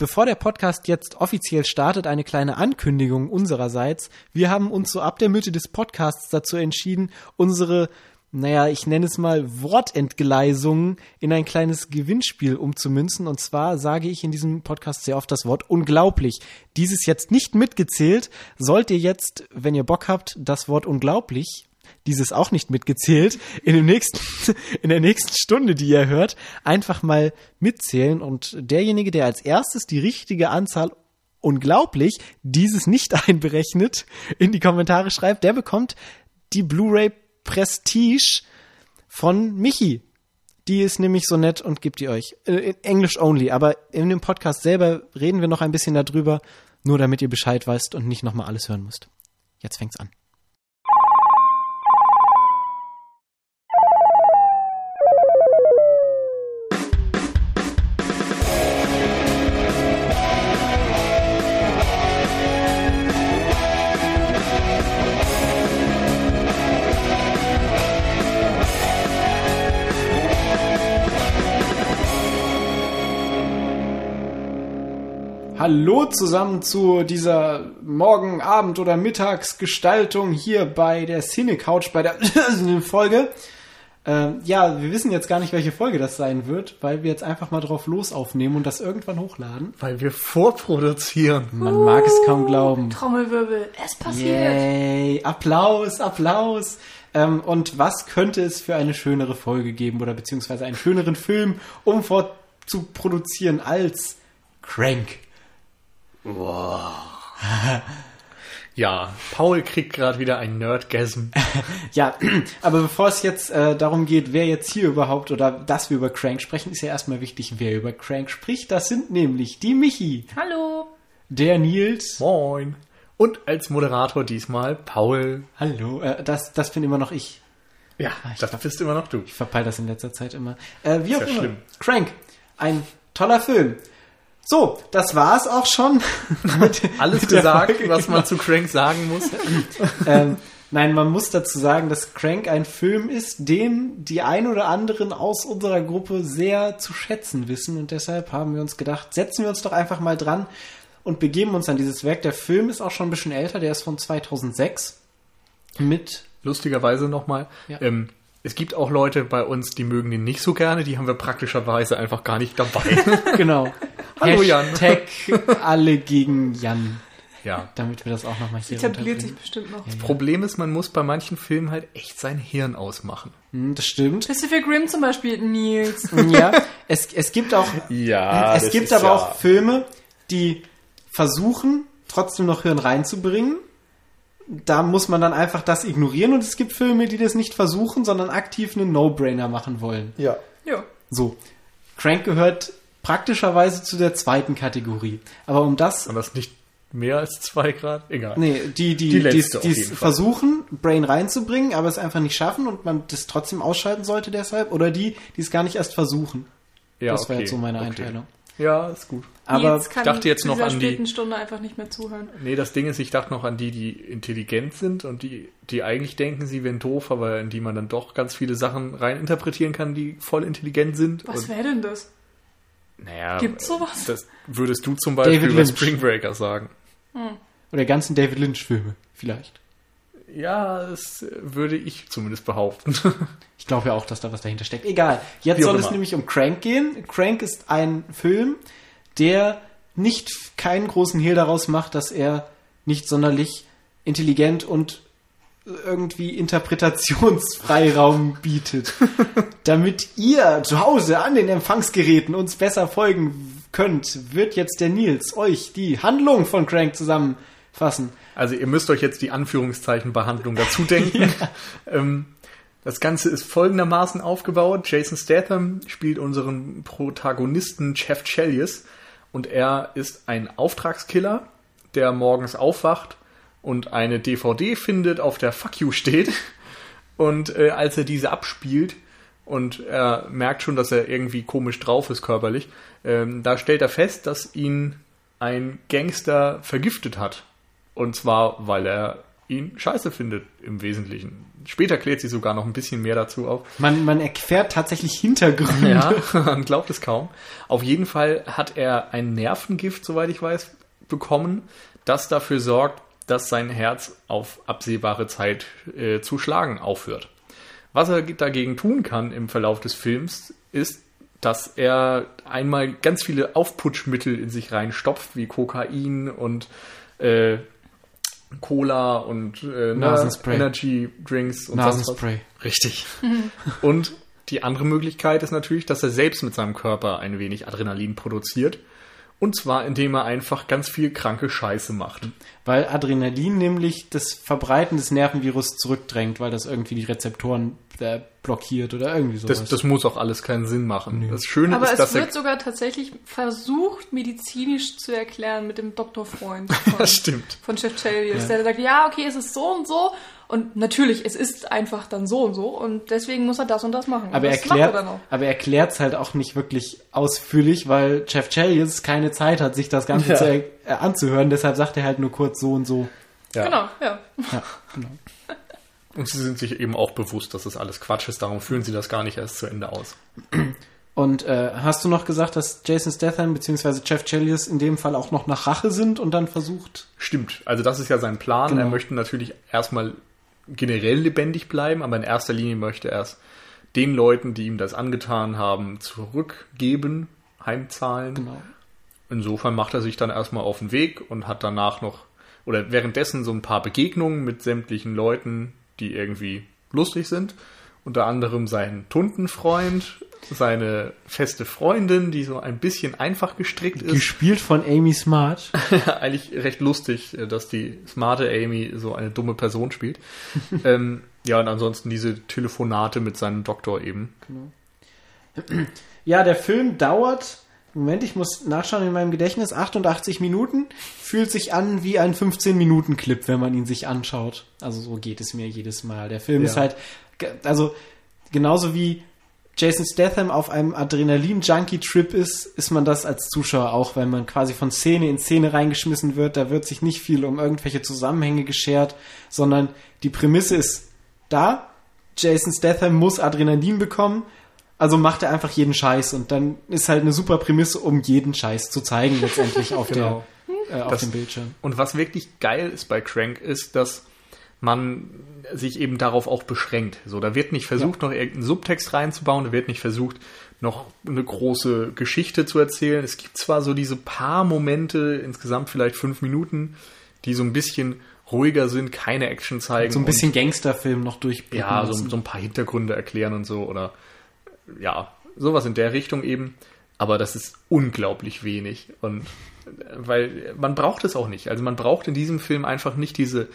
Bevor der Podcast jetzt offiziell startet, eine kleine Ankündigung unsererseits. Wir haben uns so ab der Mitte des Podcasts dazu entschieden, unsere, naja, ich nenne es mal Wortentgleisungen in ein kleines Gewinnspiel umzumünzen. Und zwar sage ich in diesem Podcast sehr oft das Wort unglaublich. Dieses jetzt nicht mitgezählt. Sollt ihr jetzt, wenn ihr Bock habt, das Wort unglaublich dieses auch nicht mitgezählt, in, dem nächsten, in der nächsten Stunde, die ihr hört, einfach mal mitzählen und derjenige, der als erstes die richtige Anzahl unglaublich dieses nicht einberechnet, in die Kommentare schreibt, der bekommt die Blu-ray Prestige von Michi. Die ist nämlich so nett und gibt die euch. Äh, Englisch only, aber in dem Podcast selber reden wir noch ein bisschen darüber, nur damit ihr Bescheid weißt und nicht nochmal alles hören müsst. Jetzt fängt's an. Hallo zusammen zu dieser Morgen-, Abend- oder Mittagsgestaltung hier bei der Cine Couch bei der Folge. Ähm, ja, wir wissen jetzt gar nicht, welche Folge das sein wird, weil wir jetzt einfach mal drauf los aufnehmen und das irgendwann hochladen. Weil wir vorproduzieren. Man uh, mag es kaum glauben. Trommelwirbel, es passiert. Yay, Applaus, Applaus. Ähm, und was könnte es für eine schönere Folge geben oder beziehungsweise einen schöneren Film, um vorzuproduzieren als Crank? Wow. ja, Paul kriegt gerade wieder ein Nerdgasm. ja, aber bevor es jetzt äh, darum geht, wer jetzt hier überhaupt oder dass wir über Crank sprechen, ist ja erstmal wichtig, wer über Crank spricht. Das sind nämlich die Michi. Hallo. Der Nils. Moin. Und als Moderator diesmal Paul. Hallo. Äh, das, das bin immer noch ich. Ja, ah, ich das glaub, bist immer noch du. Ich verpeil das in letzter Zeit immer. Äh, wie auch ja immer. Schlimm. Crank. Ein toller Film. So, das war's auch schon. mit, Alles mit gesagt, Folge, was man genau. zu Crank sagen muss. ähm, nein, man muss dazu sagen, dass Crank ein Film ist, den die ein oder anderen aus unserer Gruppe sehr zu schätzen wissen. Und deshalb haben wir uns gedacht, setzen wir uns doch einfach mal dran und begeben uns an dieses Werk. Der Film ist auch schon ein bisschen älter, der ist von 2006. Mit. Lustigerweise nochmal. Ja. Ähm, es gibt auch Leute bei uns, die mögen den nicht so gerne, die haben wir praktischerweise einfach gar nicht dabei. genau. Hallo Jan. Hashtag alle gegen Jan. Ja. Damit wir das auch nochmal hier etabliert sich bestimmt noch. Das ja, Problem ist, man muss bei manchen Filmen halt echt sein Hirn ausmachen. Hm, das stimmt. Pacific Rim zum Beispiel, Nils. Ja, es, es gibt auch, ja, es gibt aber ja. auch Filme, die versuchen, trotzdem noch Hirn reinzubringen da muss man dann einfach das ignorieren und es gibt Filme, die das nicht versuchen, sondern aktiv einen No-Brainer machen wollen. Ja. Ja. So. Crank gehört praktischerweise zu der zweiten Kategorie. Aber um das. Und das nicht mehr als zwei Grad? Egal. Nee, die, die, die, die, es versuchen, Brain reinzubringen, aber es einfach nicht schaffen und man das trotzdem ausschalten sollte deshalb. Oder die, die es gar nicht erst versuchen. Ja, das okay. wäre jetzt so meine okay. Einteilung. Ja, ist gut. Aber ich dachte jetzt noch an die Stunde einfach nicht mehr zuhören. Nee, das Ding ist, ich dachte noch an die, die intelligent sind und die, die eigentlich denken, sie wären doof, aber in die man dann doch ganz viele Sachen reininterpretieren kann, die voll intelligent sind. Was wäre denn das? Naja, gibt's sowas? Das würdest du zum Beispiel David über Lynch. Spring Breaker sagen. Hm. Oder ganzen David Lynch Filme, vielleicht. Ja, das würde ich zumindest behaupten. ich glaube ja auch, dass da was dahinter steckt. Egal. Jetzt Wie soll es nämlich um Crank gehen. Crank ist ein Film, der nicht keinen großen Hehl daraus macht, dass er nicht sonderlich intelligent und irgendwie Interpretationsfreiraum bietet. Damit ihr zu Hause an den Empfangsgeräten uns besser folgen könnt, wird jetzt der Nils euch die Handlung von Crank zusammenfassen. Also ihr müsst euch jetzt die Anführungszeichen Behandlung dazu denken. ja. ähm, das Ganze ist folgendermaßen aufgebaut. Jason Statham spielt unseren Protagonisten Jeff Chelius und er ist ein Auftragskiller, der morgens aufwacht und eine DVD findet, auf der Fuck You steht. Und äh, als er diese abspielt und er merkt schon, dass er irgendwie komisch drauf ist körperlich, ähm, da stellt er fest, dass ihn ein Gangster vergiftet hat. Und zwar, weil er ihn scheiße findet im Wesentlichen. Später klärt sie sogar noch ein bisschen mehr dazu auf. Man, man erfährt tatsächlich Hintergründe. Ja, man glaubt es kaum. Auf jeden Fall hat er ein Nervengift, soweit ich weiß, bekommen, das dafür sorgt, dass sein Herz auf absehbare Zeit äh, zu schlagen aufhört. Was er dagegen tun kann im Verlauf des Films, ist, dass er einmal ganz viele Aufputschmittel in sich reinstopft, wie Kokain und äh, Cola und äh, Nasenspray. Energy Drinks und sonst was. Nasenspray. Richtig. und die andere Möglichkeit ist natürlich, dass er selbst mit seinem Körper ein wenig Adrenalin produziert. Und zwar, indem er einfach ganz viel kranke Scheiße macht. Weil Adrenalin nämlich das Verbreiten des Nervenvirus zurückdrängt, weil das irgendwie die Rezeptoren äh, blockiert oder irgendwie sowas. Das, das muss auch alles keinen Sinn machen. Das Schöne Aber ist, es dass er. wird sogar tatsächlich versucht, medizinisch zu erklären mit dem Doktorfreund von, Das stimmt. von Chef Chelios, Ja. der sagt, ja, okay, es ist so und so. Und natürlich, es ist einfach dann so und so. Und deswegen muss er das und das machen. aber und er das er erklärt, auch. aber er erklärt es halt auch nicht wirklich ausführlich, weil Jeff Chelios keine Zeit hat, sich das Ganze Ja. zu, er- äh, anzuhören. Deshalb sagt er halt nur kurz so und so. Ja. Genau, ja. Ja, genau. Und sie sind sich eben auch bewusst, dass das alles Quatsch ist. Darum führen sie das gar nicht erst zu Ende aus. Und äh, hast du noch gesagt, dass Jason Statham bzw. Jeff Chelios in dem Fall auch noch nach Rache sind und dann versucht, Stimmt. Also das ist ja sein Plan. Genau. Er möchte natürlich erstmal generell lebendig bleiben, aber in erster Linie möchte er es den Leuten, die ihm das angetan haben, zurückgeben, heimzahlen. genau, Insofern macht er sich dann erstmal auf den Weg und hat danach noch oder währenddessen so ein paar Begegnungen mit sämtlichen Leuten, die irgendwie lustig sind. Unter anderem seinen Tuntenfreund, seine feste Freundin, die so ein bisschen einfach gestrickt ist. gespielt von Amy Smart. Eigentlich recht lustig, äh, dass die smarte Amy so eine dumme Person spielt. ähm, ja, und ansonsten diese Telefonate mit seinem Doktor eben. Ja, der Film dauert, Moment, ich muss nachschauen in meinem Gedächtnis, 88 Minuten, fühlt sich an wie ein 15-Minuten-Clip, wenn man ihn sich anschaut. Also so geht es mir jedes Mal. Der Film Ja. ist halt, also genauso wie Jason Statham auf einem Adrenalin-Junkie-Trip ist, ist man das als Zuschauer auch, wenn man quasi von Szene in Szene reingeschmissen wird. Da wird sich nicht viel um irgendwelche Zusammenhänge geschert, sondern die Prämisse ist da. Jason Statham muss Adrenalin bekommen, also macht er einfach jeden Scheiß und dann ist halt eine super Prämisse, um jeden Scheiß zu zeigen letztendlich auf, Genau. der, äh, auf Das- dem Bildschirm. Und was wirklich geil ist bei Crank, ist, dass man sich eben darauf auch beschränkt. So, da wird nicht versucht, noch irgendeinen Subtext reinzubauen, da wird nicht versucht, noch eine große Geschichte zu erzählen. Es gibt zwar so diese paar Momente, insgesamt vielleicht fünf Minuten, die so ein bisschen ruhiger sind, keine Action zeigen. So ein und- bisschen Gangsterfilm noch durchblicken ja, so, so ein paar Hintergründe erklären und so oder ja, sowas in der Richtung eben. Aber das ist unglaublich wenig und äh, weil man braucht es auch nicht. Also man braucht in diesem Film einfach nicht diese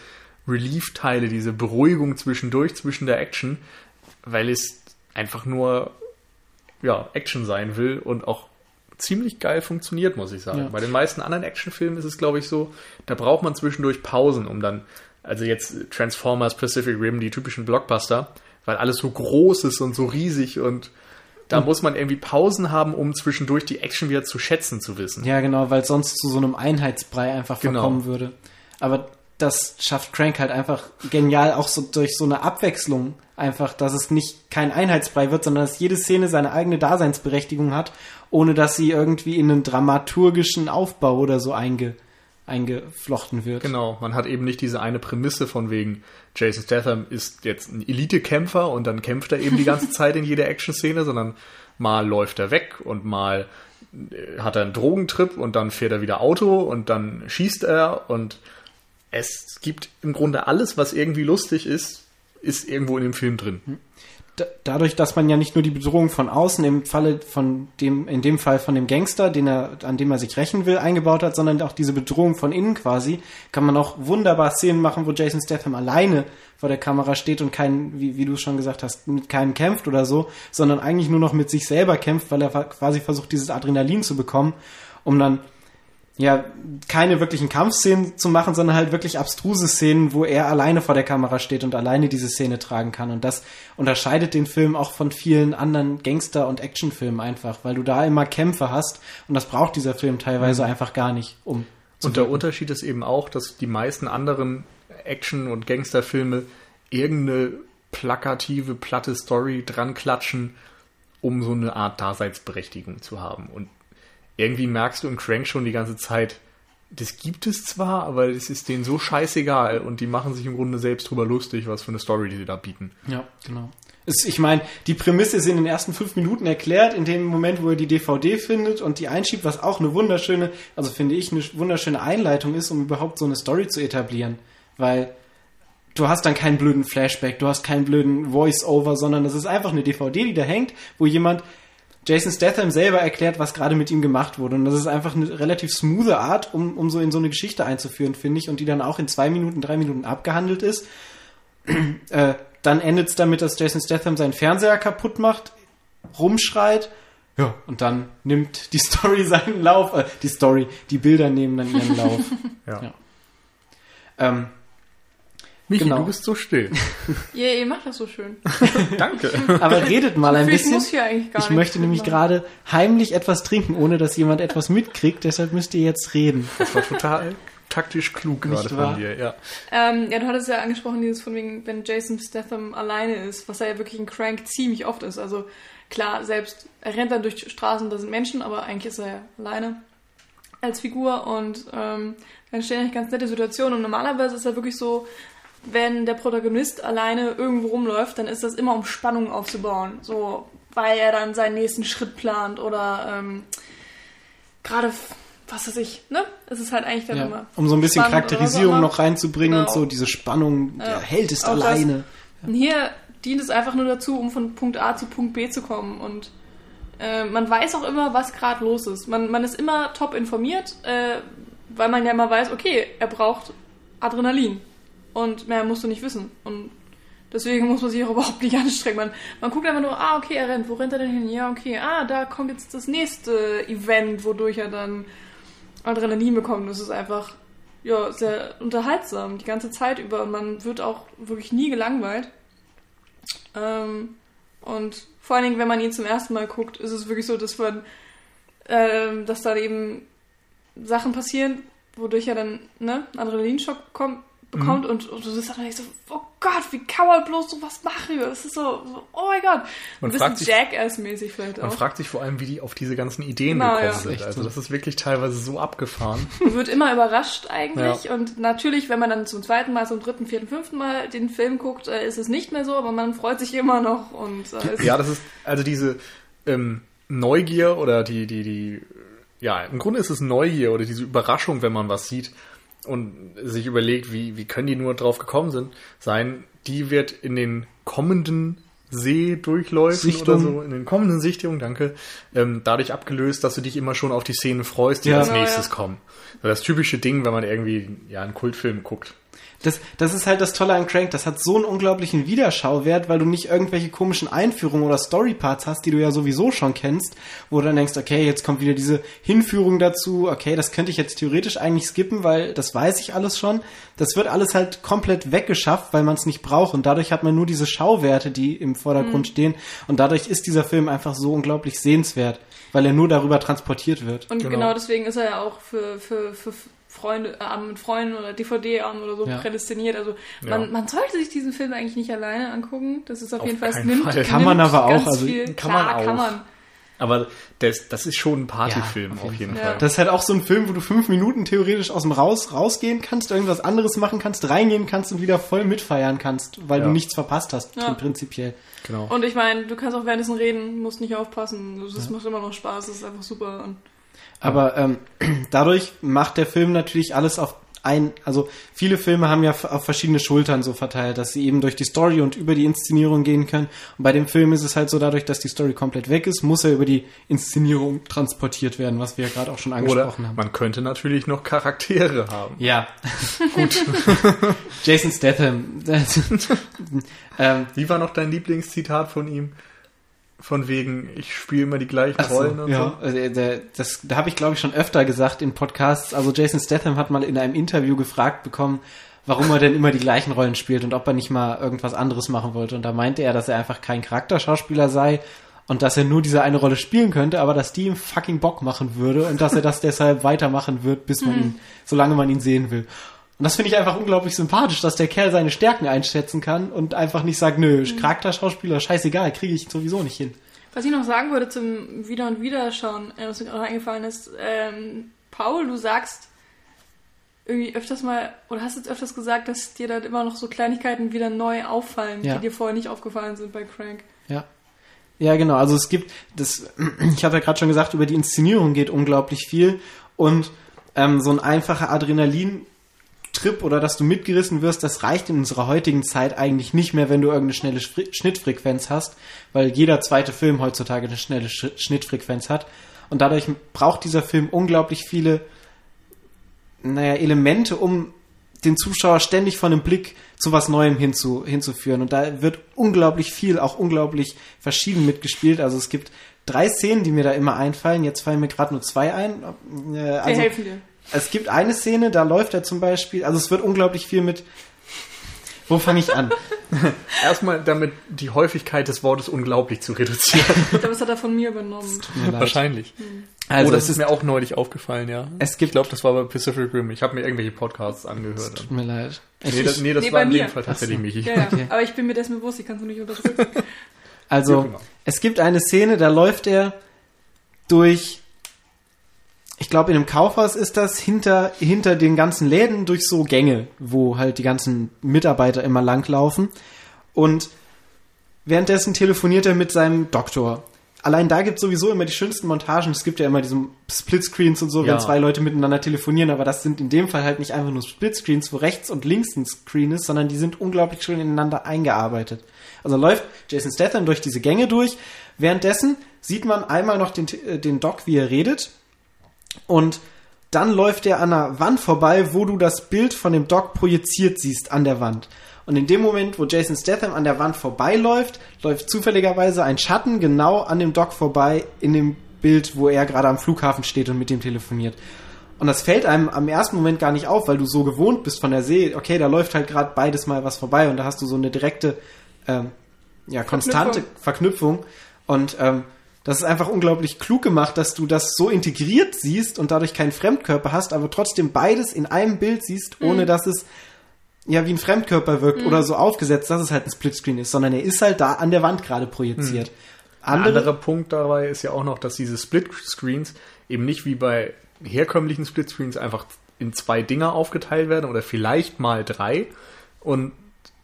Relief-Teile, diese Beruhigung zwischendurch zwischen der Action, weil es einfach nur ja, Action sein will und auch ziemlich geil funktioniert, muss ich sagen. Ja. Bei den meisten anderen Actionfilmen ist es, glaube ich, so, da braucht man zwischendurch Pausen, um dann, also jetzt Transformers, Pacific Rim, die typischen Blockbuster, weil alles so groß ist und so riesig und da muss man irgendwie Pausen haben, um zwischendurch die Action wieder zu schätzen zu wissen. Ja, genau, weil es sonst zu so einem Einheitsbrei einfach Genau. verkommen würde. Aber das schafft Crank halt einfach genial, auch so durch so eine Abwechslung einfach, dass es nicht kein Einheitsbrei wird, sondern dass jede Szene seine eigene Daseinsberechtigung hat, ohne dass sie irgendwie in einen dramaturgischen Aufbau oder so einge, eingeflochten wird. Genau, man hat eben nicht diese eine Prämisse von wegen, Jason Statham ist jetzt ein Elite-Kämpfer und dann kämpft er eben die ganze Zeit in jeder Action-Szene, sondern mal läuft er weg und mal äh, hat er einen Drogentrip und dann fährt er wieder Auto und dann schießt er und es gibt im Grunde alles, was irgendwie lustig ist, ist irgendwo in dem Film drin. Da- dadurch, dass man ja nicht nur die Bedrohung von außen im Falle von dem, in dem Fall von dem Gangster, den er, an dem er sich rächen will, eingebaut hat, sondern auch diese Bedrohung von innen quasi, kann man auch wunderbar Szenen machen, wo Jason Statham alleine vor der Kamera steht und kein, wie, wie du schon gesagt hast, mit keinem kämpft oder so, sondern eigentlich nur noch mit sich selber kämpft, weil er quasi versucht, dieses Adrenalin zu bekommen, um dann ja, keine wirklichen Kampfszenen zu machen, sondern halt wirklich abstruse Szenen, wo er alleine vor der Kamera steht und alleine diese Szene tragen kann. Und das unterscheidet den Film auch von vielen anderen Gangster- und Actionfilmen einfach, weil du da immer Kämpfe hast und das braucht dieser Film teilweise einfach gar nicht, um Und der Unterschied ist eben auch, dass die meisten anderen Action- und Gangsterfilme irgendeine plakative, platte Story dran klatschen, um so eine Art Daseinsberechtigung zu haben. Und irgendwie merkst du im Crank schon die ganze Zeit, das gibt es zwar, aber es ist denen so scheißegal und die machen sich im Grunde selbst drüber lustig, was für eine Story die da bieten. Ja, genau. Es, ich meine, die Prämisse ist in den ersten fünf Minuten erklärt, in dem Moment, wo er die DVD findet und die einschiebt, was auch eine wunderschöne, also finde ich, eine wunderschöne Einleitung ist, um überhaupt so eine Story zu etablieren. Weil du hast dann keinen blöden Flashback, du hast keinen blöden Voice-Over, sondern das ist einfach eine DVD, die da hängt, wo jemand Jason Statham selber erklärt, was gerade mit ihm gemacht wurde. Und das ist einfach eine relativ smoothe Art, um, um so in so eine Geschichte einzuführen, finde ich, und die dann auch in zwei Minuten, drei Minuten abgehandelt ist. äh, dann endet es damit, dass Jason Statham seinen Fernseher kaputt macht, rumschreit. Ja, und dann nimmt die Story seinen Lauf, äh, die Story, die Bilder nehmen dann ihren Lauf. Ja. Ja. Ähm, Michi, Genau. du bist so still. Ja, ihr macht das so schön. Danke. aber redet mal ein Ich bisschen. muss hier eigentlich gar Ich möchte nämlich machen. gerade heimlich etwas trinken, ohne dass jemand etwas mitkriegt, deshalb müsst ihr jetzt reden. Das war total taktisch klug Nicht gerade wahr? von dir. Ja. Ähm, ja, du hattest ja angesprochen, dieses von wegen, wenn Jason Statham alleine ist, was er ja wirklich in Crank ziemlich oft ist. Also klar, selbst er rennt dann durch Straßen, da sind Menschen, aber eigentlich ist er ja alleine als Figur und ähm, dann stehen eigentlich ganz nette Situationen. Und normalerweise ist er wirklich so, wenn der Protagonist alleine irgendwo rumläuft, dann ist das immer um Spannung aufzubauen. So, weil er dann seinen nächsten Schritt plant oder ähm, gerade, was weiß ich, ne? Es ist halt eigentlich dann Ja, immer. um so ein bisschen Charakterisierung auch noch reinzubringen und Genau. so diese Spannung, der Ja. Held ist Auch das. alleine. Und hier dient es einfach nur dazu, um von Punkt A zu Punkt B zu kommen. Und äh, man weiß auch immer, was gerade los ist. Man, man ist immer top informiert, äh, weil man ja immer weiß, okay, er braucht Adrenalin. Und mehr musst du nicht wissen. Und deswegen muss man sich auch überhaupt nicht anstrengen. Man, man guckt einfach nur, ah, okay, er rennt. Wo rennt er denn hin? Ja, okay, ah, da kommt jetzt das nächste Event, wodurch er dann Adrenalin bekommt. Das ist einfach ja, sehr unterhaltsam die ganze Zeit über und man wird auch wirklich nie gelangweilt. Ähm, und vor allen Dingen, wenn man ihn zum ersten Mal guckt, ist es wirklich so, dass man, ähm, dass da eben Sachen passieren, wodurch er dann ne, Adrenalinschock kommt, bekommt und, und du sitzt dann so, oh Gott, wie kann man bloß sowas machen? Das ist so, so oh mein Gott. Man Ein bisschen fragt sich- Jackass-mäßig vielleicht Man auch. fragt sich vor allem, wie die auf diese ganzen Ideen Genau, gekommen ja. sind. Also so. das ist wirklich teilweise so abgefahren. Man wird immer überrascht eigentlich und natürlich, wenn man dann zum zweiten Mal, zum dritten, vierten, fünften Mal den Film guckt, äh, ist es nicht mehr so, aber man freut sich immer noch und äh, ja, das ist also diese ähm, Neugier oder die, die, die, ja, im Grunde ist es Neugier oder diese Überraschung, wenn man was sieht und sich überlegt, wie, wie können die nur drauf gekommen sind, sein, die wird in den kommenden Sehdurchläufen oder Sichtungen. so, in den kommenden Sichtungen, danke, ähm, dadurch abgelöst, dass du dich immer schon auf die Szenen freust, die Ja. als nächstes ja. kommen. Das typische Ding, wenn man irgendwie ja einen Kultfilm guckt. Das, das ist halt das Tolle an Crank. Das hat so einen unglaublichen Wiederschauwert, weil du nicht irgendwelche komischen Einführungen oder Storyparts hast, die du ja sowieso schon kennst, wo du dann denkst, okay, jetzt kommt wieder diese Hinführung dazu, okay, das könnte ich jetzt theoretisch eigentlich skippen, weil das weiß ich alles schon. Das wird alles halt komplett weggeschafft, weil man es nicht braucht und dadurch hat man nur diese Schauwerte, die im Vordergrund stehen und dadurch ist dieser Film einfach so unglaublich sehenswert, weil er nur darüber transportiert wird. Und Genau. genau. deswegen ist er ja auch für, für, für Freunde, äh, Abend mit Freunden oder DVD-Abend oder so Ja. prädestiniert. Also Ja. man, man sollte sich diesen Film eigentlich nicht alleine angucken. Das ist auf, Auf jeden Fall, es nimmt, Fall. Kann man nimmt aber auch, also viel. kann Klar, man auch. kann man. Aber das, das ist schon ein Partyfilm Ja, auf jeden Fall. Fall. Das ist halt auch so ein Film, wo du fünf Minuten theoretisch aus dem Raus rausgehen kannst, irgendwas anderes machen kannst, reingehen kannst und wieder voll mitfeiern kannst, weil Ja. du nichts verpasst hast, Ja. prinzipiell. Genau. Und ich meine, du kannst auch währenddessen reden, musst nicht aufpassen. Das macht immer noch Spaß, das ist einfach super. Und Aber ähm, dadurch macht der Film natürlich alles auf ein, also viele Filme haben ja auf verschiedene Schultern so verteilt, dass sie eben durch die Story und über die Inszenierung gehen können. Und bei dem Film ist es halt so, dadurch, dass die Story komplett weg ist, muss er über die Inszenierung transportiert werden, was wir ja gerade auch schon Oder angesprochen haben. man könnte natürlich noch Charaktere haben. Ja, gut. Jason Statham. ähm, Wie war noch dein Lieblingszitat von ihm? Von wegen, ich spiele immer die gleichen Ach so, Rollen und ja, so. also, der, das, da habe ich glaube ich schon öfter gesagt in Podcasts. Also Jason Statham hat mal in einem Interview gefragt bekommen, warum er denn immer die gleichen Rollen spielt und ob er nicht mal irgendwas anderes machen wollte. Und da meinte er, dass er einfach kein Charakterschauspieler sei und dass er nur diese eine Rolle spielen könnte, aber dass die ihm fucking Bock machen würde und dass er das deshalb weitermachen wird, bis man ihn, solange man ihn sehen will. Und das finde ich einfach unglaublich sympathisch, dass der Kerl seine Stärken einschätzen kann und einfach nicht sagt, nö, Charakterschauspieler, scheißegal, kriege ich sowieso nicht hin. Was ich noch sagen würde zum Wieder- und Wiederschauen, äh, was mir gerade eingefallen ist, ähm, Paul, du sagst irgendwie öfters mal, oder hast jetzt öfters gesagt, dass dir dann immer noch so Kleinigkeiten wieder neu auffallen, Ja. die dir vorher nicht aufgefallen sind bei Crank. Ja. Ja, genau. Also es gibt das, ich habe ja gerade schon gesagt, über die Inszenierung geht unglaublich viel und ähm, so ein einfacher Adrenalin-Trip oder dass du mitgerissen wirst, das reicht in unserer heutigen Zeit eigentlich nicht mehr, wenn du irgendeine schnelle Schnittfrequenz hast, weil jeder zweite Film heutzutage eine schnelle Sch Schnittfrequenz hat und dadurch braucht dieser Film unglaublich viele naja, Elemente, um den Zuschauer ständig von einem Blick zu was Neuem hinzu, hinzuführen. Und da wird unglaublich viel, auch unglaublich verschieden mitgespielt. Also es gibt drei Szenen, die mir da immer einfallen. Jetzt fallen mir gerade nur zwei ein. Äh, Wir Also, helfen dir. Es gibt eine Szene, da läuft er zum Beispiel, also es wird unglaublich viel mit. Wo fange ich an? Erstmal damit die Häufigkeit des Wortes unglaublich zu reduzieren. Ich glaube, das hat er von mir übernommen. Tut mir leid. Wahrscheinlich. Also oh, das es ist mir auch neulich aufgefallen, ja. Es gibt- ich glaube, das war bei Pacific Rim. Ich habe mir irgendwelche Podcasts angehört. Tut mir leid. Nee, das, nee, das Nee, war in dem Fall tatsächlich. Michi. Ja, ja. Okay. Aber ich bin mir dessen bewusst, ich kann es nicht unterdrücken. Also, auch immer. es gibt eine Szene, da läuft er durch, ich glaube, in einem Kaufhaus ist das, hinter, hinter den ganzen Läden durch so Gänge, wo halt die ganzen Mitarbeiter immer langlaufen. Und währenddessen telefoniert er mit seinem Doktor. Allein da gibt es sowieso immer die schönsten Montagen. Es gibt ja immer diese Splitscreens und so, Ja. wenn zwei Leute miteinander telefonieren, aber das sind in dem Fall halt nicht einfach nur Splitscreens, wo rechts und links ein Screen ist, sondern die sind unglaublich schön ineinander eingearbeitet. Also läuft Jason Statham durch diese Gänge durch. Währenddessen sieht man einmal noch den, äh, den Doc, wie er redet. Und dann läuft er an einer Wand vorbei, wo du das Bild von dem Doc projiziert siehst an der Wand. Und in dem Moment, wo Jason Statham an der Wand vorbeiläuft, läuft zufälligerweise ein Schatten genau an dem Doc vorbei in dem Bild, wo er gerade am Flughafen steht und mit dem telefoniert. Und das fällt einem am ersten Moment gar nicht auf, weil du so gewohnt bist von der See, okay, da läuft halt gerade beides mal was vorbei und da hast du so eine direkte, ähm, ja, konstante Verknüpfung. Und ähm, das ist einfach unglaublich klug gemacht, dass du das so integriert siehst und dadurch keinen Fremdkörper hast, aber trotzdem beides in einem Bild siehst, ohne dass es ja wie ein Fremdkörper wirkt oder so aufgesetzt, dass es halt ein Splitscreen ist, sondern er ist halt da an der Wand gerade projiziert. Ein Andere, anderer Punkt dabei ist ja auch noch, dass diese Split-Screens eben nicht wie bei herkömmlichen Split-Screens einfach in zwei Dinger aufgeteilt werden oder vielleicht mal drei und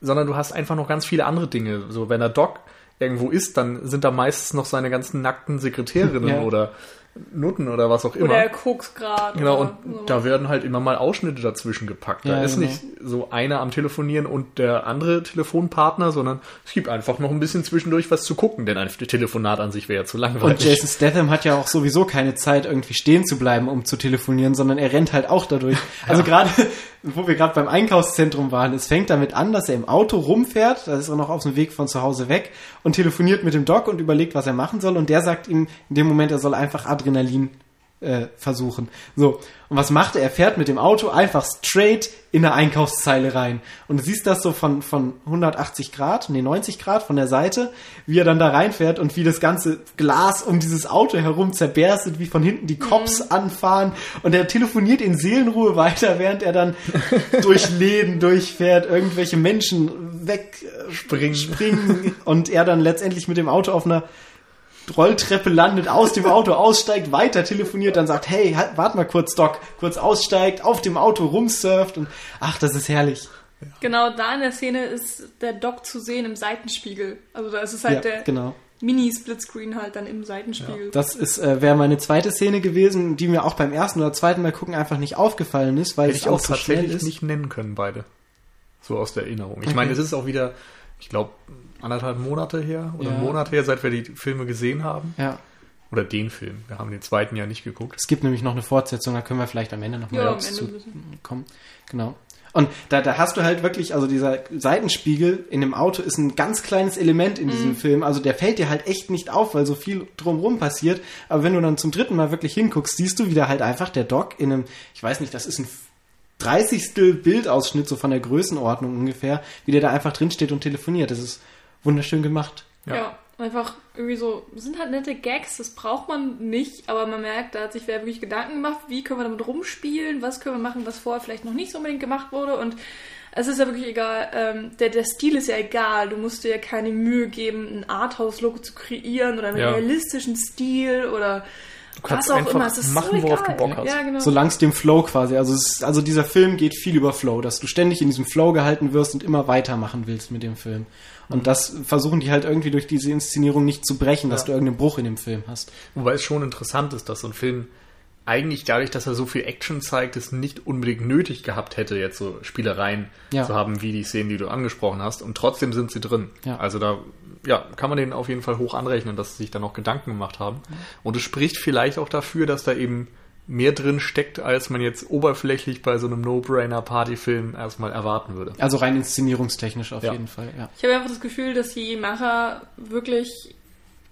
sondern du hast einfach noch ganz viele andere Dinge. So, wenn der Doc irgendwo ist, dann sind da meistens noch seine ganzen nackten Sekretärinnen Ja. oder Nutten oder was auch immer. Oder er guckt gerade. Genau, und so. da werden halt immer mal Ausschnitte dazwischen gepackt. Da Ja, ist genau. nicht so einer am Telefonieren und der andere Telefonpartner, sondern es gibt einfach noch ein bisschen zwischendurch was zu gucken, denn ein Telefonat an sich wäre ja zu langweilig. und Jason Statham hat ja auch sowieso keine Zeit, irgendwie stehen zu bleiben, um zu telefonieren, sondern er rennt halt auch dadurch. Also gerade, wo wir gerade beim Einkaufszentrum waren, es fängt damit an, dass er im Auto rumfährt, da ist er noch auf dem Weg von zu Hause weg und telefoniert mit dem Doc und überlegt, was er machen soll und der sagt ihm in dem Moment, er soll einfach Adrenalin äh, versuchen. So, und was macht er? Er fährt mit dem Auto einfach straight in eine Einkaufszeile rein. Und du siehst das so von, von 180 Grad, nee, 90 Grad von der Seite, wie er dann da reinfährt und wie das ganze Glas um dieses Auto herum zerberstet, wie von hinten die Cops anfahren. Und er telefoniert in Seelenruhe weiter, während er dann durch Läden durchfährt, irgendwelche Menschen wegspringen springen und er dann letztendlich mit dem Auto auf einer Rolltreppe landet, aus dem Auto aussteigt, weiter telefoniert, dann sagt, hey, halt, warte mal kurz, Doc, kurz aussteigt, auf dem Auto rumsurft und ach, das ist herrlich. Genau da in der Szene ist der Doc zu sehen im Seitenspiegel. Also da ist es halt ja, der genau. Mini-Splitscreen halt dann im Seitenspiegel. Das ist äh, wäre meine zweite Szene gewesen, die mir auch beim ersten oder zweiten Mal gucken einfach nicht aufgefallen ist, weil Hätte es ich auch auch so schnell ist. nicht nennen können, beide. So aus der Erinnerung. Ich Okay. meine, es ist auch wieder, ich glaube, anderthalb Monate her oder Ja. einen Monat her, seit wir die Filme gesehen haben. Ja, Oder den Film. Wir haben den zweiten ja nicht geguckt. es gibt nämlich noch eine Fortsetzung, da können wir vielleicht am Ende noch mal Ja, dazu kommen. Genau. Und da, da hast du halt wirklich, also dieser Seitenspiegel in dem Auto ist ein ganz kleines Element in Mhm. diesem Film. Also der fällt dir halt echt nicht auf, weil so viel drumrum passiert. Aber wenn du dann zum dritten Mal wirklich hinguckst, siehst du wieder halt einfach der Doc in einem, ich weiß nicht, das ist ein 30. Bildausschnitt so von der Größenordnung ungefähr, wie der da einfach drin steht und telefoniert. Das ist wunderschön gemacht. Ja. Ja. Einfach irgendwie so, sind halt nette Gags, das braucht man nicht, aber man merkt, da hat sich wer wirklich Gedanken gemacht, wie können wir damit rumspielen, was können wir machen, was vorher vielleicht noch nicht so unbedingt gemacht wurde und es ist ja wirklich egal, ähm, der, der Stil ist ja egal, du musst dir ja keine Mühe geben, ein Arthouse-Logo zu kreieren oder einen Ja. realistischen Stil oder Du kannst was auch einfach immer, es ist machen, so worauf egal. du Bock hast. Ja, genau. Solange es dem Flow quasi, also es ist, also dieser Film geht viel über Flow, dass du ständig in diesem Flow gehalten wirst und immer weitermachen willst mit dem Film. Und Mhm. das versuchen die halt irgendwie durch diese Inszenierung nicht zu brechen, dass Ja. du irgendeinen Bruch in dem Film hast. Wobei es schon interessant ist, dass so ein Film eigentlich dadurch, dass er so viel Action zeigt, es nicht unbedingt nötig gehabt hätte, jetzt so Spielereien Ja. zu haben, wie die Szenen, die du angesprochen hast. Und trotzdem sind sie drin. Ja. Also da ja, kann man denen auf jeden Fall hoch anrechnen, dass sie sich da noch Gedanken gemacht haben. Und es spricht vielleicht auch dafür, dass da eben mehr drin steckt, als man jetzt oberflächlich bei so einem No-Brainer-Partyfilm erstmal erwarten würde. Also rein inszenierungstechnisch auf Ja. jeden Fall, ja. Ich habe einfach das Gefühl, dass die Macher wirklich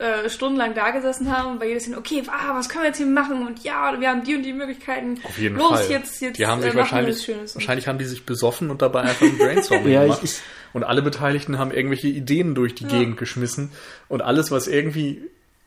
äh, stundenlang da gesessen haben und bei jeder Szene, okay, ah, was können wir jetzt hier machen? Und ja, wir haben die und die Möglichkeiten. Auf jeden Los, Fall. jetzt, jetzt die haben sich äh, machen wir wahrscheinlich, was Schönes. Und- wahrscheinlich haben die sich besoffen und dabei einfach ein Brainstorming Ja, ich- gemacht. ich- und alle Beteiligten haben irgendwelche Ideen durch die Ja. Gegend geschmissen und alles, was irgendwie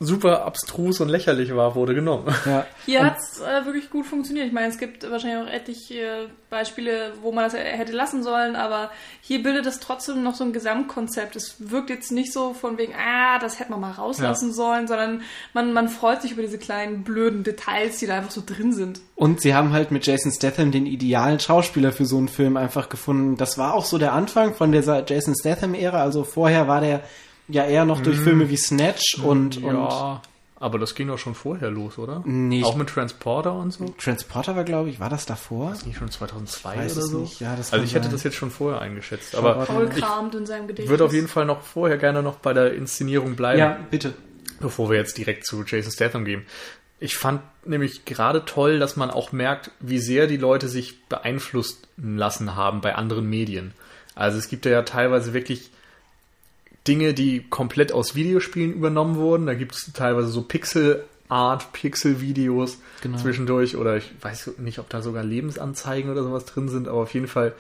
super abstrus und lächerlich war, wurde genommen. ja. Hier hat es äh, wirklich gut funktioniert. Ich meine, es gibt wahrscheinlich auch etliche äh, Beispiele, wo man das hätte lassen sollen, aber hier bildet es trotzdem noch so ein Gesamtkonzept. Es wirkt jetzt nicht so von wegen, ah, das hätte man mal rauslassen sollen, sondern man, man freut sich über diese kleinen blöden Details, die da einfach so drin sind. Und sie haben halt mit Jason Statham den idealen Schauspieler für so einen Film einfach gefunden. Das war auch so der Anfang von dieser Jason Statham-Ära. Also vorher war der ja eher noch durch Filme wie Snatch und, und ja, aber das ging doch schon vorher los, oder? Nee, Auch mit Transporter und so? Transporter war, glaube ich, war das davor? Nicht schon 2002 weiß oder es so? nicht. Ja, das also ich hätte sein. das jetzt schon vorher eingeschätzt. Schau Aber Paul kramt in seinem Gedächtnis. ich würde auf jeden Fall noch vorher gerne noch bei der Inszenierung bleiben. Ja, bitte. bevor wir jetzt direkt zu Jason Statham gehen. Ich fand nämlich gerade toll, dass man auch merkt, wie sehr die Leute sich beeinflussen lassen haben bei anderen Medien. Also es gibt ja teilweise wirklich Dinge, die komplett aus Videospielen übernommen wurden. Da gibt es teilweise so Pixel-Art, Pixel-Videos Genau. zwischendurch oder ich weiß nicht, ob da sogar Lebensanzeigen oder sowas drin sind, aber auf jeden Fall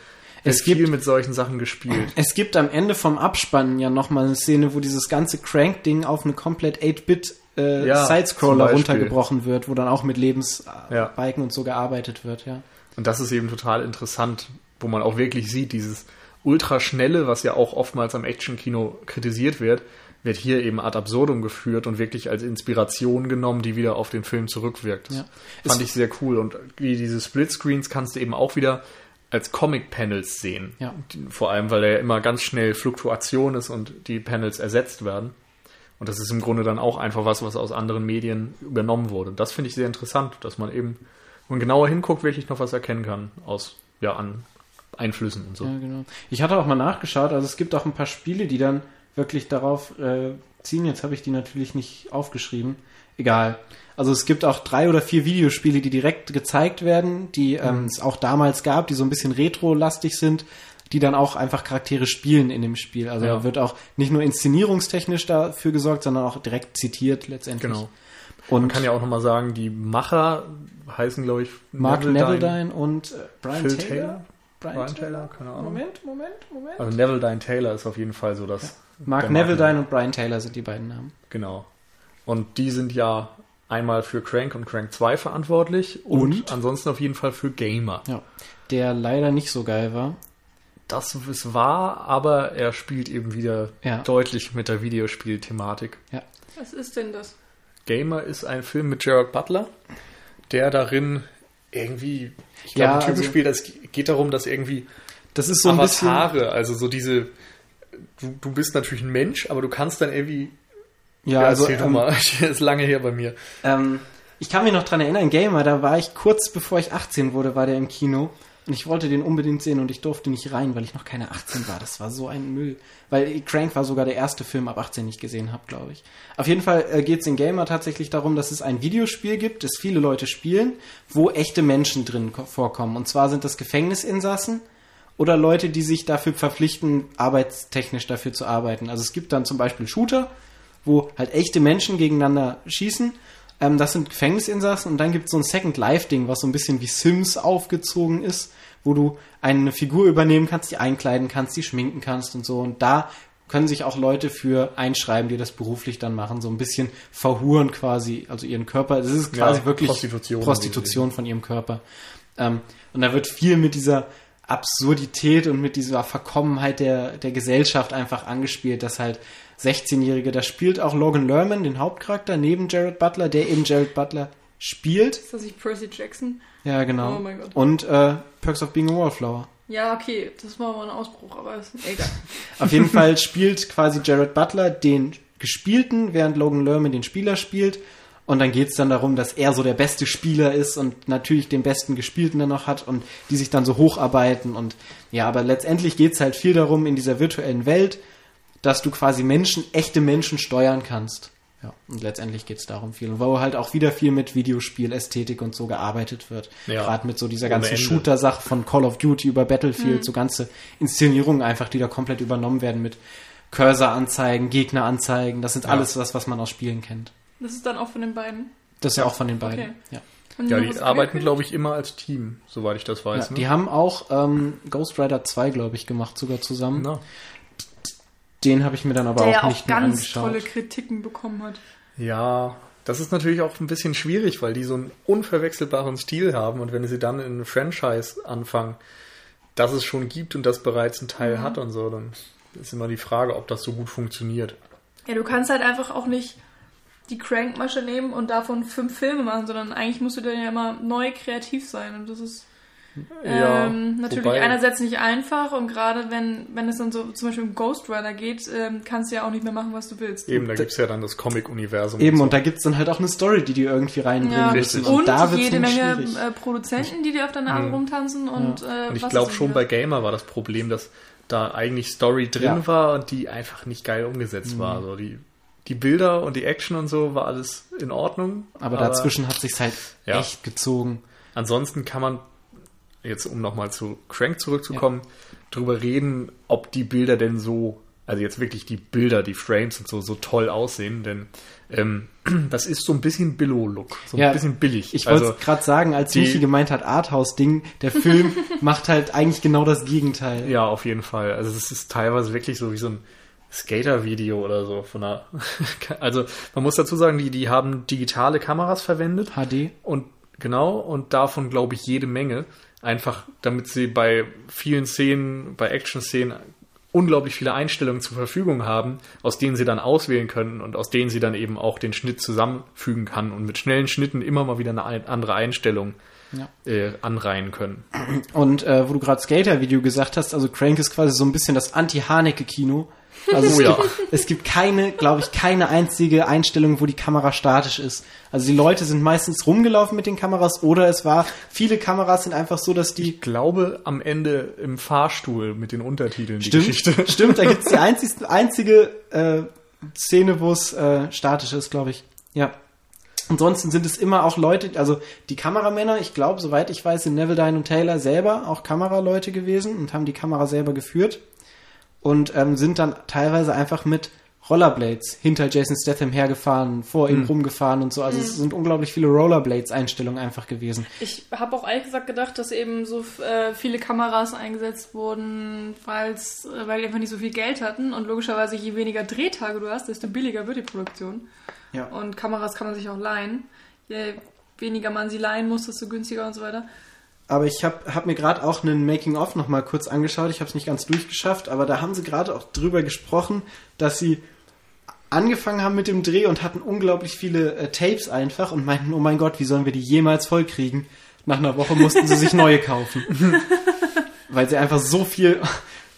Es es viel gibt- mit solchen Sachen gespielt. Es gibt am Ende vom Abspannen ja nochmal eine Szene, wo dieses ganze Crank-Ding auf eine komplett 8-Bit äh, Ja, Sidescroller runtergebrochen wird, wo dann auch mit Lebensbalken Ja. und so gearbeitet wird, ja. Und das ist eben total interessant, wo man auch wirklich sieht, dieses ultraschnelle, was ja auch oftmals am Actionkino kritisiert wird, wird hier eben ad absurdum geführt und wirklich als Inspiration genommen, die wieder auf den Film zurückwirkt. Das Ja. fand Es- ich sehr cool. Und wie diese Splitscreens kannst du eben auch wieder als Comic-Panels sehen. Ja. Vor allem, weil da ja immer ganz schnell Fluktuation ist und die Panels ersetzt werden. Und das ist im Grunde dann auch einfach was, was aus anderen Medien übernommen wurde. Und das finde ich sehr interessant, dass man eben, wenn man genauer hinguckt, wirklich noch was erkennen kann aus, ja, an Einflüssen und so. Ja, genau. Ich hatte auch mal nachgeschaut, also es gibt auch ein paar Spiele, die dann wirklich darauf äh, ziehen. Jetzt habe ich die natürlich nicht aufgeschrieben. Egal. Also es gibt auch drei oder vier Videospiele, die direkt gezeigt werden, die Mhm. ähm, es auch damals gab, die so ein bisschen retro-lastig sind, die dann auch einfach Charaktere spielen in dem Spiel. Also Ja. da wird auch nicht nur inszenierungstechnisch dafür gesorgt, sondern auch direkt zitiert letztendlich. Genau. Und Man kann ja auch nochmal sagen, die Macher heißen, glaube ich, Mark Neville Neville und äh, Brian Phil Taylor. Taylor? Brian Taylor, keine Ahnung. Moment, Moment, Moment. Also Neville Dine Taylor ist auf jeden Fall so das. Mark der Neville Marken- und Brian Taylor sind die beiden Namen. Genau. Und die sind ja einmal für Crank und Crank 2 verantwortlich und, Und? ansonsten auf jeden Fall für Gamer. Ja. Der leider nicht so geil war. Das ist wahr, aber er spielt eben wieder Ja. deutlich mit der Videospielthematik. Was ist denn das? Gamer ist ein Film mit Gerard Butler, der darin irgendwie, ich glaube, Ja, einen Typen also- es geht darum, dass irgendwie Das ist so ein bisschen. Avatare, also so diese, du, du bist natürlich ein Mensch, aber du kannst dann irgendwie, Ja, ja, also ähm, mal, das ist lange her bei mir. ähm, ich kann mich noch dran erinnern, Gamer, da war ich kurz bevor ich 18 wurde, war der im Kino. Und ich wollte den unbedingt sehen und ich durfte nicht rein, weil ich noch keine 18 war. Das war so ein Müll. Weil Crank war sogar der erste Film ab 18, den ich gesehen habe, glaube ich. Auf jeden Fall äh, geht es in Gamer tatsächlich darum, dass es ein Videospiel gibt, das viele Leute spielen, wo echte Menschen drin ko- vorkommen. Und zwar sind das Gefängnisinsassen oder Leute, die sich dafür verpflichten, arbeitstechnisch dafür zu arbeiten. Also es gibt dann zum Beispiel Shooter, wo halt echte Menschen gegeneinander schießen. Ähm, das sind Gefängnisinsassen und dann gibt es so ein Second Life-Ding, was so ein bisschen wie Sims aufgezogen ist, wo du eine Figur übernehmen kannst, die einkleiden kannst, die schminken kannst und so. Und da können sich auch Leute für einschreiben, die das beruflich dann machen, so ein bisschen verhuren quasi, also ihren Körper. Es ist quasi Ja, wirklich Prostitution. Prostitution von ihrem Körper. Ähm, und da wird viel mit dieser Absurdität und mit dieser Verkommenheit der, der Gesellschaft einfach angespielt, dass halt 16-Jährige, da spielt auch Logan Lerman, den Hauptcharakter, neben Jared Butler, der eben Jared Butler spielt. Ist das nicht Percy Jackson? Ja, genau. Oh mein Gott. Und äh, Perks of Being a Wallflower. Ja, okay, das war mal ein Ausbruch, aber ist egal. Auf jeden Fall spielt quasi Jared Butler den Gespielten, während Logan Lerman den Spieler spielt. Und dann geht's dann darum, dass er so der beste Spieler ist und natürlich den besten Gespielten dann noch hat und die sich dann so hocharbeiten. Und ja, aber letztendlich geht's halt viel darum, in dieser virtuellen Welt, dass du quasi Menschen, echte Menschen steuern kannst. Ja, und letztendlich geht's darum viel. Und wo halt auch wieder viel mit Videospielästhetik und so gearbeitet wird. Ja, Gerade mit so dieser ganzen. Shooter-Sache von Call of Duty über Battlefield, so ganze Inszenierungen einfach, die da komplett übernommen werden mit Cursor-Anzeigen, Gegner-Anzeigen. Das sind Ja. alles was, was man aus Spielen kennt. Das ist dann auch von den beiden. Das ist ja auch von den beiden. Okay. Ja. Ja, die arbeiten, glaube ich, immer als Team, soweit ich das weiß. Ja, ne? die haben auch ähm, Ghost Rider 2, glaube ich, gemacht, sogar zusammen. Na, Den habe ich mir dann aber Der auch auch nicht mehr ganz angeschaut. tolle Kritiken bekommen hat. Ja, das ist natürlich auch ein bisschen schwierig, weil die so einen unverwechselbaren Stil haben und wenn sie dann in ein Franchise anfangen, das es schon gibt und das bereits einen Teil hat und so, dann ist immer die Frage, ob das so gut funktioniert. Ja, du kannst halt einfach auch nicht die Crankmasche nehmen und davon fünf Filme machen, sondern eigentlich musst du dann ja immer neu kreativ sein. Und das ist Ja, ähm, natürlich wobei- einerseits nicht einfach und gerade wenn, wenn es dann so zum Beispiel um Ghost Rider geht, ähm, kannst du ja auch nicht mehr machen, was du willst. Eben, da gibt's ja dann das Comic-Universum. Eben, so. und da gibt's dann halt auch eine Story, die die irgendwie reinbringen Ja, müssen. Richtig. und da wird's jede Menge schwierig. äh, Produzenten, die dir auf der Nase Mhm. rumtanzen und, äh, Und ich glaube es schon bei wird. Gamer war das Problem, dass da eigentlich Story drin Ja. war und die einfach nicht geil umgesetzt war. Mhm. Also die, die Bilder und die Action und so war alles in Ordnung. Aber dazwischen hat sich's halt Ja. echt gezogen. Ansonsten kann man, jetzt um nochmal zu Crank zurückzukommen, drüber reden, ob die Bilder denn so, also jetzt wirklich die Bilder, die Frames und so, so toll aussehen, denn ähm, das ist so ein bisschen Billo-Look, so ein Ja, bisschen billig. Ich wollte also, gerade sagen, als die- Michi gemeint hat, Arthouse-Ding, der Film macht halt eigentlich genau das Gegenteil. ja, auf jeden Fall. Also es ist teilweise wirklich so wie so ein Skater-Video oder so von einer, also man muss dazu sagen, die, die haben digitale Kameras verwendet HD. Und genau, und davon glaube ich jede Menge. Einfach, damit sie bei vielen Szenen, bei Action-Szenen unglaublich viele Einstellungen zur Verfügung haben, aus denen sie dann auswählen können und aus denen sie dann eben auch den Schnitt zusammenfügen kann und mit schnellen Schnitten immer mal wieder eine ein- andere Einstellung Ja. äh, anreihen können. Und äh, wo du gerade Skater-Video gesagt hast, also Crank ist quasi so ein bisschen das Anti-Haneke-Kino. Also es, Oh ja. gibt, es gibt keine, glaube ich, keine einzige Einstellung, wo die Kamera statisch ist. Also die Leute sind meistens rumgelaufen mit den Kameras oder es war, viele Kameras sind einfach so, dass die Ich glaube, am Ende im Fahrstuhl mit den Untertiteln die Stimmt, Geschichte. stimmt, da gibt's die einzigste, einzige äh, Szene, wo es äh, statisch ist, glaube ich. Ja. Ansonsten sind es immer auch Leute, also die Kameramänner, ich glaube, soweit ich weiß, sind Neville Dine und Taylor selber auch Kameraleute gewesen und haben die Kamera selber geführt und ähm, sind dann teilweise einfach mit Rollerblades hinter Jason Statham hergefahren, vor ihm rumgefahren und so. Also es sind unglaublich viele Rollerblades-Einstellungen einfach gewesen. Ich habe auch ehrlich gesagt gedacht, dass eben so äh, viele Kameras eingesetzt wurden, weil's, äh, weil die einfach nicht so viel Geld hatten. Und logischerweise, je weniger Drehtage du hast, desto billiger wird die Produktion. Ja. Und Kameras kann man sich auch leihen. Je weniger man sie leihen muss, desto günstiger und so weiter. Aber ich habe hab mir gerade auch einen Making-of noch mal kurz angeschaut. Ich habe es nicht ganz durchgeschafft, aber da haben sie gerade auch drüber gesprochen, dass sie angefangen haben mit dem Dreh und hatten unglaublich viele äh, Tapes einfach und meinten, oh mein Gott, wie sollen wir die jemals vollkriegen? Nach einer Woche mussten sie sich neue kaufen. Weil sie einfach so viel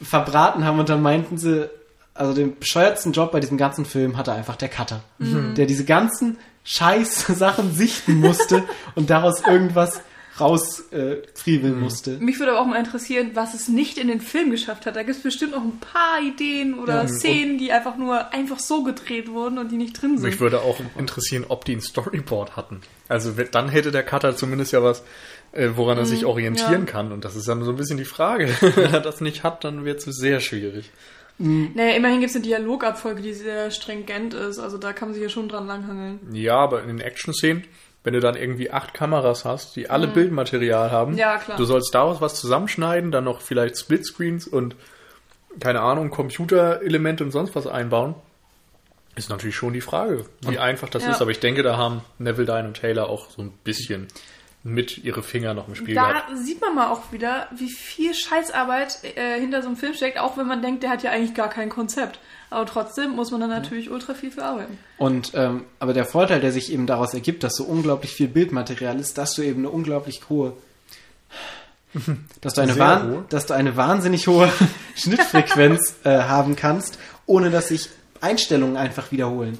verbraten haben und dann meinten sie, also den bescheuertsten Job bei diesem ganzen Film hatte einfach der Cutter, der diese ganzen scheiß Sachen sichten musste und daraus irgendwas rausfriemeln äh, friemeln musste. Mich würde aber auch mal interessieren, was es nicht in den Film geschafft hat. Da gibt es bestimmt noch ein paar Ideen oder Ja, Szenen, die einfach nur einfach so gedreht wurden und die nicht drin sind. Mich würde auch interessieren, ob die ein Storyboard hatten. Also dann hätte der Cutter zumindest ja was, äh, woran er sich orientieren ja. kann. Und das ist dann so ein bisschen die Frage. Wenn er das nicht hat, dann wird es sehr schwierig. Naja, immerhin gibt es eine Dialogabfolge, die sehr stringent ist. Also da kann man sich ja schon dran langhangeln. Ja, aber in den Action-Szenen, wenn du dann irgendwie acht Kameras hast, die alle Bildmaterial haben, Ja, klar. du sollst daraus was zusammenschneiden, dann noch vielleicht Splitscreens und keine Ahnung, Computerelemente und sonst was einbauen, ist natürlich schon die Frage, wie einfach das Ja. ist. Aber ich denke, da haben Neville, Dine und Taylor auch so ein bisschen mit ihre Finger noch im Spiel Da gehabt. sieht man mal auch wieder, wie viel Scheißarbeit äh, hinter so einem Film steckt, auch wenn man denkt, der hat ja eigentlich gar kein Konzept. Aber trotzdem muss man dann natürlich ultra viel für arbeiten. Und ähm, aber der Vorteil, der sich eben daraus ergibt, dass so unglaublich viel Bildmaterial ist, dass du eben eine unglaublich hohe, dass du eine, hohe. dass du eine wahnsinnig hohe Schnittfrequenz äh, haben kannst, ohne dass sich Einstellungen einfach wiederholen.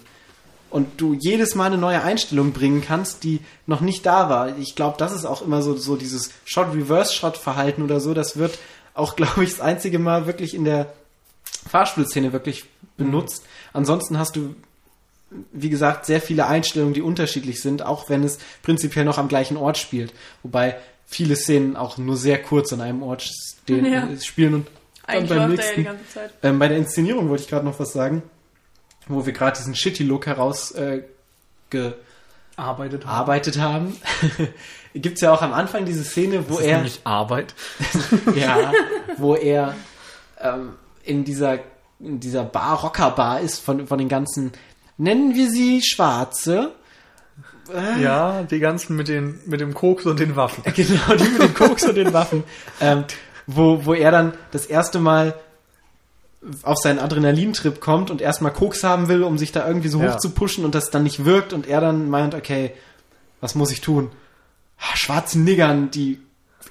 Und du jedes Mal eine neue Einstellung bringen kannst, die noch nicht da war. Ich glaube, das ist auch immer so, so dieses Shot-Reverse-Shot-Verhalten oder so. Das wird auch, glaube ich, das einzige Mal wirklich in der Fahrstuhlszene wirklich benutzt. Ansonsten hast du, wie gesagt, sehr viele Einstellungen, die unterschiedlich sind, auch wenn es prinzipiell noch am gleichen Ort spielt. Wobei viele Szenen auch nur sehr kurz an einem Ort stehen, Ja. spielen und dann Eigentlich beim nächsten. Ähm, bei der Inszenierung wollte ich gerade noch was sagen, wo wir gerade diesen Shitty-Look heraus äh, Arbeitet gearbeitet haben. Gibt's ja auch am Anfang diese Szene, wo Das ist er nämlich Arbeit. ja, wo er ähm, in dieser in dieser Bar, Rockerbar ist von, von den ganzen, nennen wir sie Schwarze. Ja, die ganzen mit, den, mit dem Koks und den Waffen. Genau, die mit den Koks und den Waffen. Ähm, wo, wo er dann das erste Mal auf seinen Adrenalintrip kommt und erstmal Koks haben will, um sich da irgendwie so hoch Ja. zu pushen und das dann nicht wirkt und er dann meint, okay, was muss ich tun? Ah, Schwarzen Niggern, die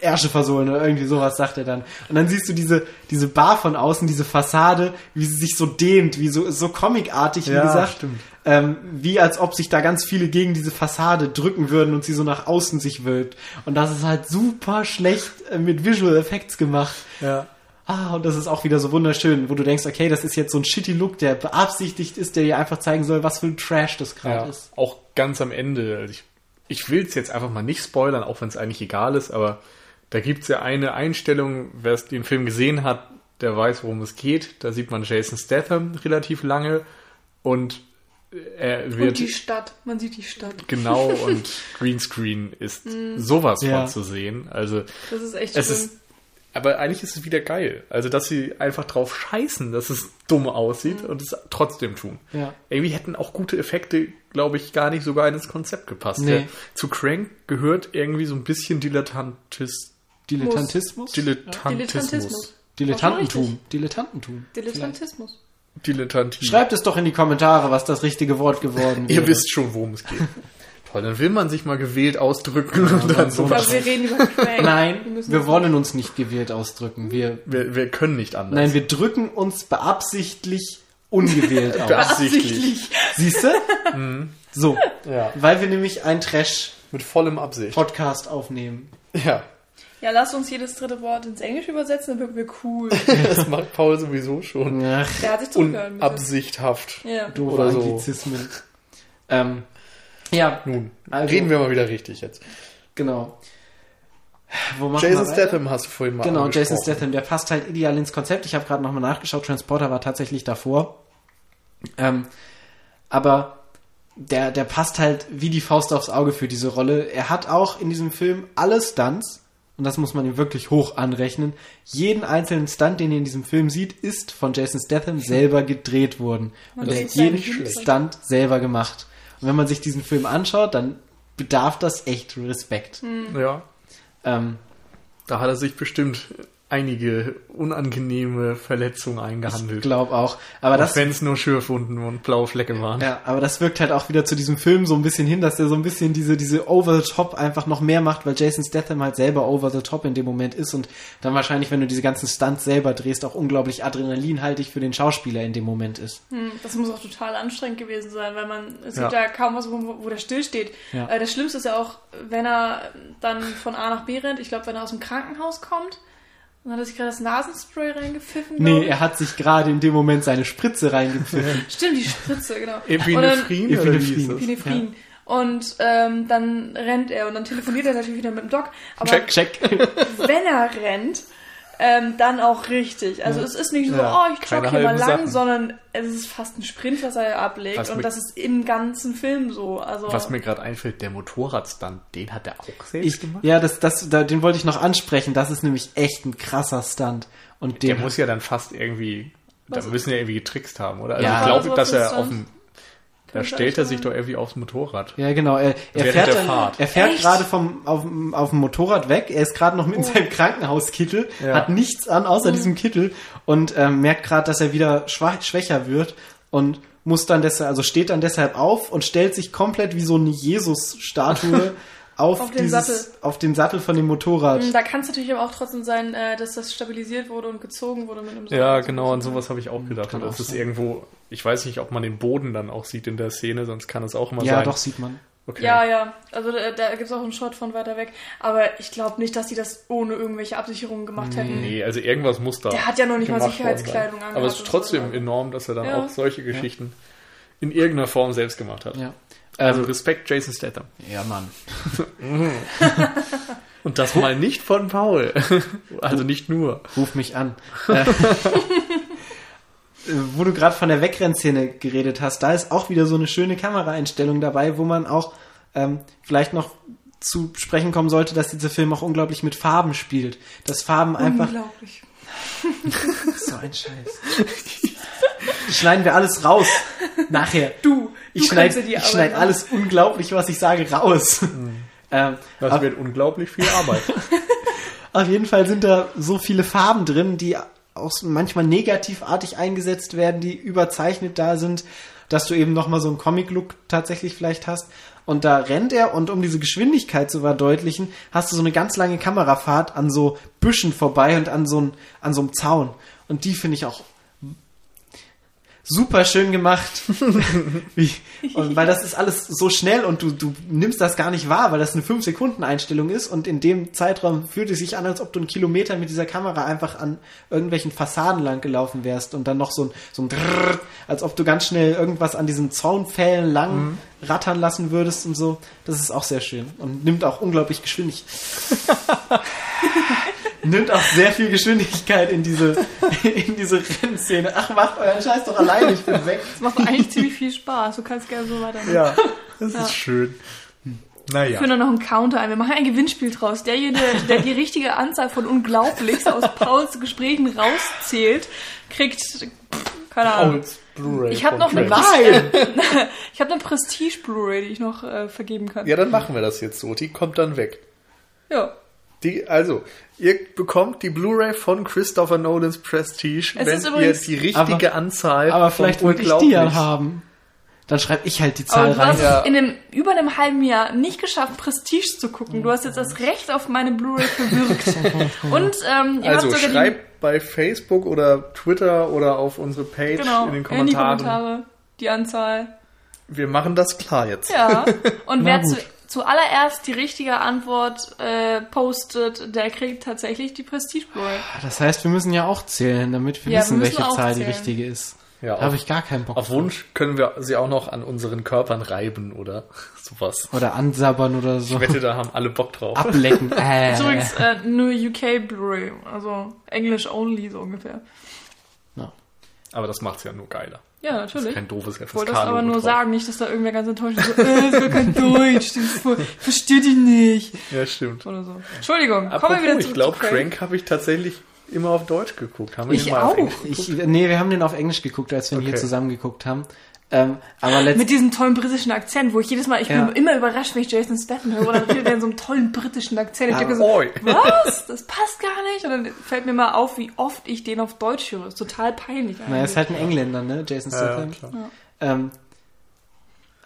Ärsche versohlen oder irgendwie sowas, sagt er dann. Und dann siehst du diese, diese Bar von außen, diese Fassade, wie sie sich so dehnt, wie so, so comicartig, wie Ja, gesagt. Ähm, wie als ob sich da ganz viele gegen diese Fassade drücken würden und sie so nach außen sich wölbt. Und das ist halt super schlecht äh, mit Visual Effects gemacht. Ja. Ah, und das ist auch wieder so wunderschön, wo du denkst, okay, das ist jetzt so ein shitty Look, der beabsichtigt ist, der dir einfach zeigen soll, was für ein Trash das gerade Ja, ist. auch ganz am Ende. Also ich ich will es jetzt einfach mal nicht spoilern, auch wenn es eigentlich egal ist, aber da gibt's ja eine Einstellung, wer es den Film gesehen hat, der weiß, worum es geht. Da sieht man Jason Statham relativ lange und er wird Und die Stadt, man sieht die Stadt. genau und Greenscreen ist sowas Ja. von zu sehen. Also Das ist echt es schlimm. ist, aber eigentlich ist es wieder geil. Also, dass sie einfach drauf scheißen, dass es dumm aussieht und es trotzdem tun. Ja. Irgendwie hätten auch gute Effekte, glaube ich, gar nicht sogar ins Konzept gepasst. Nee. Der, zu Crank gehört irgendwie so ein bisschen Dilettantis, Dilettantismus? Dilettantismus. Dilettantismus. Dilettantentum. Dilettantentum. Dilettantismus. Dilettantismus. Schreibt es doch in die Kommentare, was das richtige Wort geworden Ihr wäre. wisst schon, worum es geht. Toll, dann will man sich mal gewählt ausdrücken und dann so. Aber wir reden über Crank. Nein, wir das- wollen uns nicht gewählt ausdrücken. Wir, Wir, wir können nicht anders. nein, wir drücken uns beabsichtlich ungewählt aus. Beabsichtlich. Siehst du? So. Ja. Weil wir nämlich einen Trash-Podcast Mit vollem Absicht. aufnehmen. Ja. Ja, lasst uns jedes dritte Wort ins Englische übersetzen, dann wirken wir cool. Das macht Paul sowieso schon. Der Ach, hat sich zurückgehalten. bitte. Unabsichthaft. Ja. doofe Oder so. Anglizismen. Ähm, ja, Nun, Also- reden wir mal wieder richtig jetzt. genau. Wo Jason? Statham hast du vorhin mal Genau, Jason. Statham, der passt halt ideal ins Konzept. Ich habe gerade nochmal nachgeschaut, Transporter war tatsächlich davor. Ähm, aber der, der passt halt wie die Faust aufs Auge für diese Rolle. Er hat auch in diesem Film alle Stunts, und das muss man ihm wirklich hoch anrechnen. Jeden einzelnen Stunt, den ihr in diesem Film sieht, ist von Jason Statham selber gedreht worden. Und Das er hat jeden. Stunt selber gemacht. Und wenn man sich diesen Film anschaut, dann bedarf das echt Respekt. Ja, Ähm, da hat er sich bestimmt einige unangenehme Verletzungen eingehandelt. glaub auch. Aber das, Wenn es nur Schürfwunden und blaue Flecke waren. Ja, aber das wirkt halt auch wieder zu diesem Film so ein bisschen hin, dass der so ein bisschen diese, diese over the top einfach noch mehr macht, weil Jason Statham halt selber over the top in dem Moment ist und dann wahrscheinlich, wenn du diese ganzen Stunts selber drehst, auch unglaublich adrenalinhaltig für den Schauspieler in dem Moment ist. Hm, Das muss auch total anstrengend gewesen sein, weil man, es gibt Ja. ja kaum was, wo, wo der stillsteht. Ja. Äh, Das Schlimmste ist ja auch, wenn er dann von A nach B rennt, ich glaube, wenn er aus dem Krankenhaus kommt, und hat er sich gerade das Nasenspray reingepfiffen. Nee, er hat sich gerade in dem Moment seine Spritze reingepfiffen. Stimmt, die Spritze, genau. Epinephrin Epinephrin. dann, das? Epinephrin. Und ähm, dann rennt er und dann telefoniert er natürlich wieder mit dem Doc. Aber Check. Check. wenn er rennt, ähm, dann auch richtig. Also Ja. es ist nicht so, Ja, oh, ich jogge hier mal lang, Sachen. sondern es ist fast ein Sprint, was er ablegt. Was und das ist im ganzen Film so. Also Was mir gerade einfällt, der Motorradstand, den hat er auch selbst Ich, gemacht. ja, das, das, da, den wollte ich noch ansprechen. Das ist nämlich echt ein krasser Stunt. Und Der muss ja dann fast irgendwie, da Was- müssen ja irgendwie getrickst haben, oder? Also Ja. ich glaube, dass er auf dem, da stellt er sich doch irgendwie aufs Motorrad. ja, genau. Er, er fährt, dann- er fährt gerade vom auf, dem- auf dem Motorrad weg. Er ist gerade noch mit Oh. seinem Krankenhauskittel, Ja. hat nichts an außer Mhm. diesem Kittel und ähm, merkt gerade, dass er wieder schwach, schwächer wird und muss dann deshalb, also steht dann deshalb auf und stellt sich komplett wie so eine Jesus-Statue auf, Auf den dieses, Sattel. auf den Sattel von dem Motorrad. Mm, Da kann es natürlich aber auch trotzdem sein, äh, dass das stabilisiert wurde und gezogen wurde mit einem Ja, Seil. genau, an sowas habe ich auch gedacht. Kann Und das ist irgendwo, ich weiß nicht, ob man den Boden dann auch sieht in der Szene, sonst kann es auch immer Ja, sein. doch, sieht man. Okay. Ja, ja. Also da, da gibt es auch einen Shot von weiter weg. Aber ich glaube nicht, dass die das ohne irgendwelche Absicherungen gemacht hätten. Nee, also irgendwas muss da. Der hat ja noch nicht mal Sicherheitskleidung angehabt Aber es ist so, trotzdem oder? enorm, dass er dann Ja. auch solche Geschichten in irgendeiner Form selbst gemacht hat. Ja. Also Ähm, Respekt Jason Statham. ja, Mann. Und das mal nicht von Paul. also nicht nur. Ruf mich an. Wo du gerade von der Wegrennszene geredet hast, da ist auch wieder so eine schöne Kameraeinstellung dabei, wo man auch ähm, vielleicht noch zu sprechen kommen sollte, dass dieser Film auch unglaublich mit Farben spielt. Dass Farben einfach Unglaublich. so ein Scheiß. Schneiden wir alles raus. Nachher. Du, Ich du schneide kannst dir die ich Arbeit schneid alles unglaublich, was ich sage, raus. ähm, Das wird unglaublich viel Arbeit. Auf jeden Fall sind da so viele Farben drin, die auch manchmal negativartig eingesetzt werden, die überzeichnet da sind, dass du eben nochmal so einen Comic-Look tatsächlich vielleicht hast. Und da rennt er und um diese Geschwindigkeit zu verdeutlichen, hast du so eine ganz lange Kamerafahrt an so Büschen vorbei und an so, ein, an so einem Zaun. Und die finde ich auch super schön gemacht. Wie, und weil das ist alles so schnell und du, du nimmst das gar nicht wahr, weil das eine 5-Sekunden-Einstellung ist und in dem Zeitraum fühlt es sich an, als ob du einen Kilometer mit dieser Kamera einfach an irgendwelchen Fassaden lang gelaufen wärst und dann noch so ein, so ein Drrrr, als ob du ganz schnell irgendwas an diesen Zaunpfählen lang rattern lassen würdest und so. Das ist auch sehr schön und nimmt auch unglaublich Geschwindigkeit. nimmt auch sehr viel Geschwindigkeit in diese, in diese Rennszene. Ach, macht euren Scheiß doch alleine, ich bin weg. Das macht eigentlich ziemlich viel Spaß. Du kannst gerne so weitermachen. ja, das Ja. ist schön. Ich Naja. führe noch einen Counter ein. Wir machen ein Gewinnspiel draus. Derjenige, der die richtige Anzahl von Unglaublichs aus Pauls Gesprächen rauszählt, kriegt, keine Ahnung. Pauls Blu-ray Ich habe noch eine. Nein! ich habe eine Prestige Blu-ray, die ich noch äh, vergeben kann. Ja, dann machen wir das jetzt so. Die kommt dann weg. Ja. Die, also, ihr bekommt die Blu-ray von Christopher Nolans Prestige, Es wenn ist übrigens- ihr die richtige Aber- Anzahl Aber von vielleicht wollte ich die ja haben. Dann schreibe ich halt die Zahl Aber du rein. hast in einem, über einem halben Jahr nicht geschafft, Prestige zu gucken. Du hast jetzt das Recht auf meine Blu-ray verwirkt. Und ähm, ihr Also habt sogar schreibt bei Facebook oder Twitter oder auf unsere Page die, genau, in den in die Kommentaren. Kommentare die Anzahl. Wir machen das klar jetzt. Ja. Und wer zu, zuallererst die richtige Antwort äh, postet, der kriegt tatsächlich die Prestige Blu-ray. Das heißt, wir müssen ja auch zählen, damit wir Ja, wir wissen, müssen welche Zahl die zählen. richtige ist. Ja, Da habe auf, ich gar keinen Bock auf drauf. Wunsch können wir sie auch noch an unseren Körpern reiben oder sowas. Oder ansabbern oder so. Ich wette, da haben alle Bock drauf. Ablecken. Äh. Ist übrigens äh, nur UK Blu-ray, also English only so ungefähr. Ja. Aber das macht's ja nur geiler. Ja, Das ist natürlich. kein doofes Ich wollte das aber nur drauf. sagen, nicht, dass da irgendwer ganz enttäuscht ist. So, äh, das ist gar kein Deutsch, das ist voll, versteh dich nicht. Ja, stimmt. Oder so. Entschuldigung, kommen Apropos, wir wieder zurück ich glaube, zu Crank habe ich tatsächlich immer auf Deutsch geguckt. Haben wir Ich den mal auf auch. Englisch Ich, nee, wir haben den auf Englisch geguckt, als wir ihn hier zusammen geguckt haben. Ähm, aber Mit diesem tollen britischen Akzent, wo ich jedes Mal, ich Ja. bin immer überrascht, wenn ich Jason Statham höre, und dann redet er in so einem tollen britischen Akzent. Ich Ah, denke so, Oi. was? Das passt gar nicht. Und dann fällt mir mal auf, wie oft ich den auf Deutsch höre. ist total peinlich Na, er eigentlich. ist halt ein Engländer, ne? Jason Ja, Statham. klar. ähm,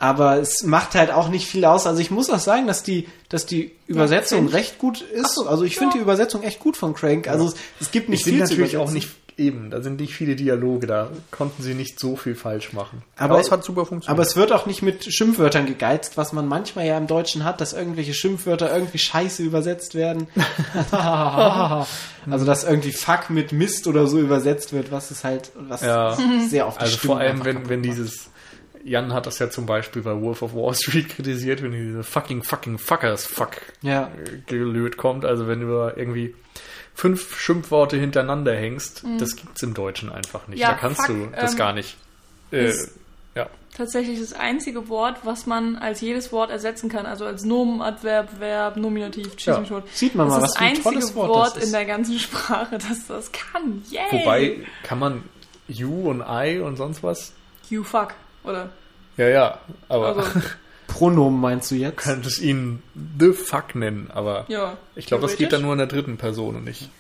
aber es macht halt auch nicht viel aus. Also ich muss auch sagen, dass die, dass die Übersetzung Crank. recht gut ist. So, also ich finde ja. die Übersetzung echt gut von Crank. Also es, es gibt nicht Ich viel zu natürlich auch nicht eben, da sind nicht viele Dialoge, da konnten sie nicht so viel falsch machen. Aber- es hat super funktioniert. Aber es wird auch nicht mit Schimpfwörtern gegeizt, was man manchmal ja im Deutschen hat, dass irgendwelche Schimpfwörter irgendwie scheiße übersetzt werden. also dass irgendwie Fuck mit Mist oder so übersetzt wird, was ist halt, was Ja. sehr oft also vor allem, wenn, wenn dieses, Jan hat das ja zum Beispiel bei Wolf of Wall Street kritisiert, wenn diese fucking fucking fuckers fuck Ja. gelöt kommt, also wenn über irgendwie fünf Schimpfworte hintereinander hängst, das gibt's im Deutschen einfach nicht. Mhm. Ja, da kannst fuck, du das ähm, gar nicht. Äh, ist- ja. Tatsächlich das einzige Wort, was man als jedes Wort ersetzen kann. Also als Nomen, Adverb, Verb, Nominativ, Ja. tot. Sieht man mal, das was für ein tolles einzige Wort Wort, das ist. in der ganzen Sprache, das das kann. Yay! Wobei, kann man you und I und sonst was? You fuck, oder? Ja, ja, aber Also, Pronomen meinst du jetzt? könntest ihn the fuck nennen, aber ja. ich glaube, das geht dann nur in der dritten Person und nicht.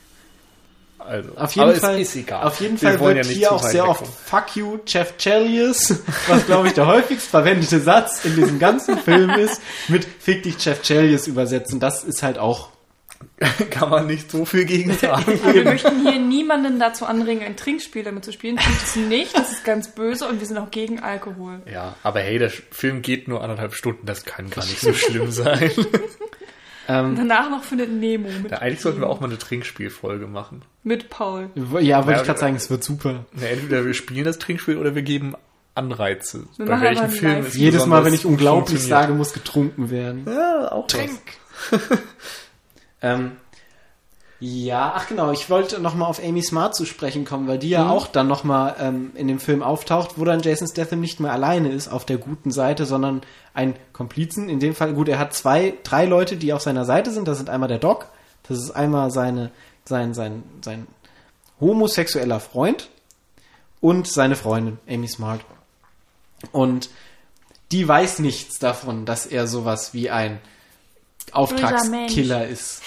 Also, Auf jeden aber Fall, es ist egal. auf jeden Wir Fall wollen wird ja hier auch sehr oft. Fuck you, Jeff Chelios, was glaube ich der häufigst verwendete Satz in diesem ganzen Film ist, mit Fick dich Jeff Chelios übersetzen. Das ist halt auch. Kann man nicht so viel gegen sagen. Wir möchten hier niemanden dazu anregen, ein Trinkspiel damit zu spielen. Tut es nicht, das ist ganz böse und wir sind auch gegen Alkohol. ja, aber hey, der Film geht nur anderthalb Stunden, das kann gar nicht so schlimm sein. Ähm, Danach noch findet Nemo mit, Ja, eigentlich sollten wir auch mal eine Trinkspielfolge machen. mit Paul. ja, wollte Ja, ich gerade sagen, es wird super. Na, entweder wir spielen das Trinkspiel oder wir geben Anreize. Wir Bei machen welchem aber ein Film Live- es Jedes Mal, wenn ich unglaublich sage, muss getrunken werden. Ja, auch Trink. Ähm, ja, ach genau, ich wollte nochmal auf Amy Smart zu sprechen kommen, weil die ja auch dann nochmal ähm, in dem Film auftaucht, wo dann Jason Statham nicht mehr alleine ist auf der guten Seite, sondern ein Komplizen. In dem Fall, gut, er hat zwei, drei Leute, die auf seiner Seite sind. Das sind einmal der Doc, das ist einmal seine, sein, sein, sein homosexueller Freund und seine Freundin, Amy Smart. Und die weiß nichts davon, dass er sowas wie ein Auftragskiller ist.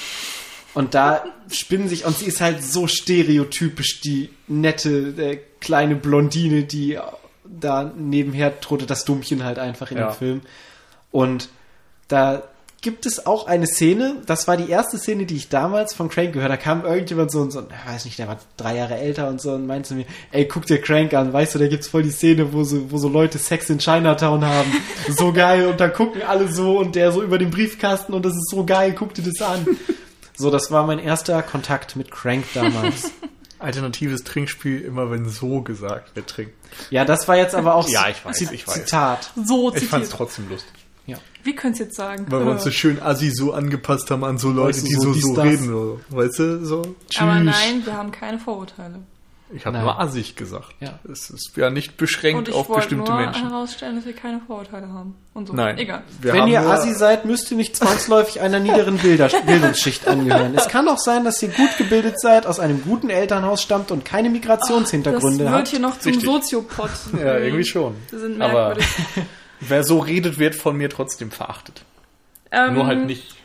Und da spinnen sich, und sie ist halt so stereotypisch, die nette, äh, kleine Blondine, die da nebenher trottet, das Dummchen halt einfach in Ja. dem Film. Und da gibt es auch eine Szene, das war die erste Szene, die ich damals von Crank gehört habe. Da kam irgendjemand so und so, ich weiß nicht, der war drei Jahre älter und so und meinte zu mir, ey, guck dir Crank an, weißt du, da gibt's voll die Szene, wo so, wo so Leute Sex in Chinatown haben. So geil und da gucken alle so und der so über den Briefkasten und das ist so geil, guck dir das an. So, das war mein erster Kontakt mit Crank damals. Alternatives Trinkspiel, immer wenn so gesagt wird, trinken. Ja, das war jetzt aber auch Ja, ich weiß, Zi- ich weiß. Zitat. So Ich fand's zitiert. trotzdem lustig. Wir können es jetzt sagen. Weil wir uns so schön assi so angepasst haben an so Leute, Weißt du, die so so, dies, so das. reden. So. Weißt du, so. Aber Tschüss. nein, wir haben keine Vorurteile. Ich habe nur assig gesagt. Ja. Es ist ja nicht beschränkt Und ich auf wollte bestimmte nur Menschen. herausstellen, dass wir keine Vorurteile haben. Und so. Nein. Egal. Wir Wenn ihr nur- Assi seid, müsst ihr nicht zwangsläufig einer niederen Bildungsschicht angehören. Es kann auch sein, dass ihr gut gebildet seid, aus einem guten Elternhaus stammt und keine Das Migrationshintergründe wird habt. hier noch zum Richtig. Soziopod. Ja, irgendwie schon. Wir sind Aber merkwürdig. Wer so redet, wird von mir trotzdem verachtet. Ähm, Nur halt nicht.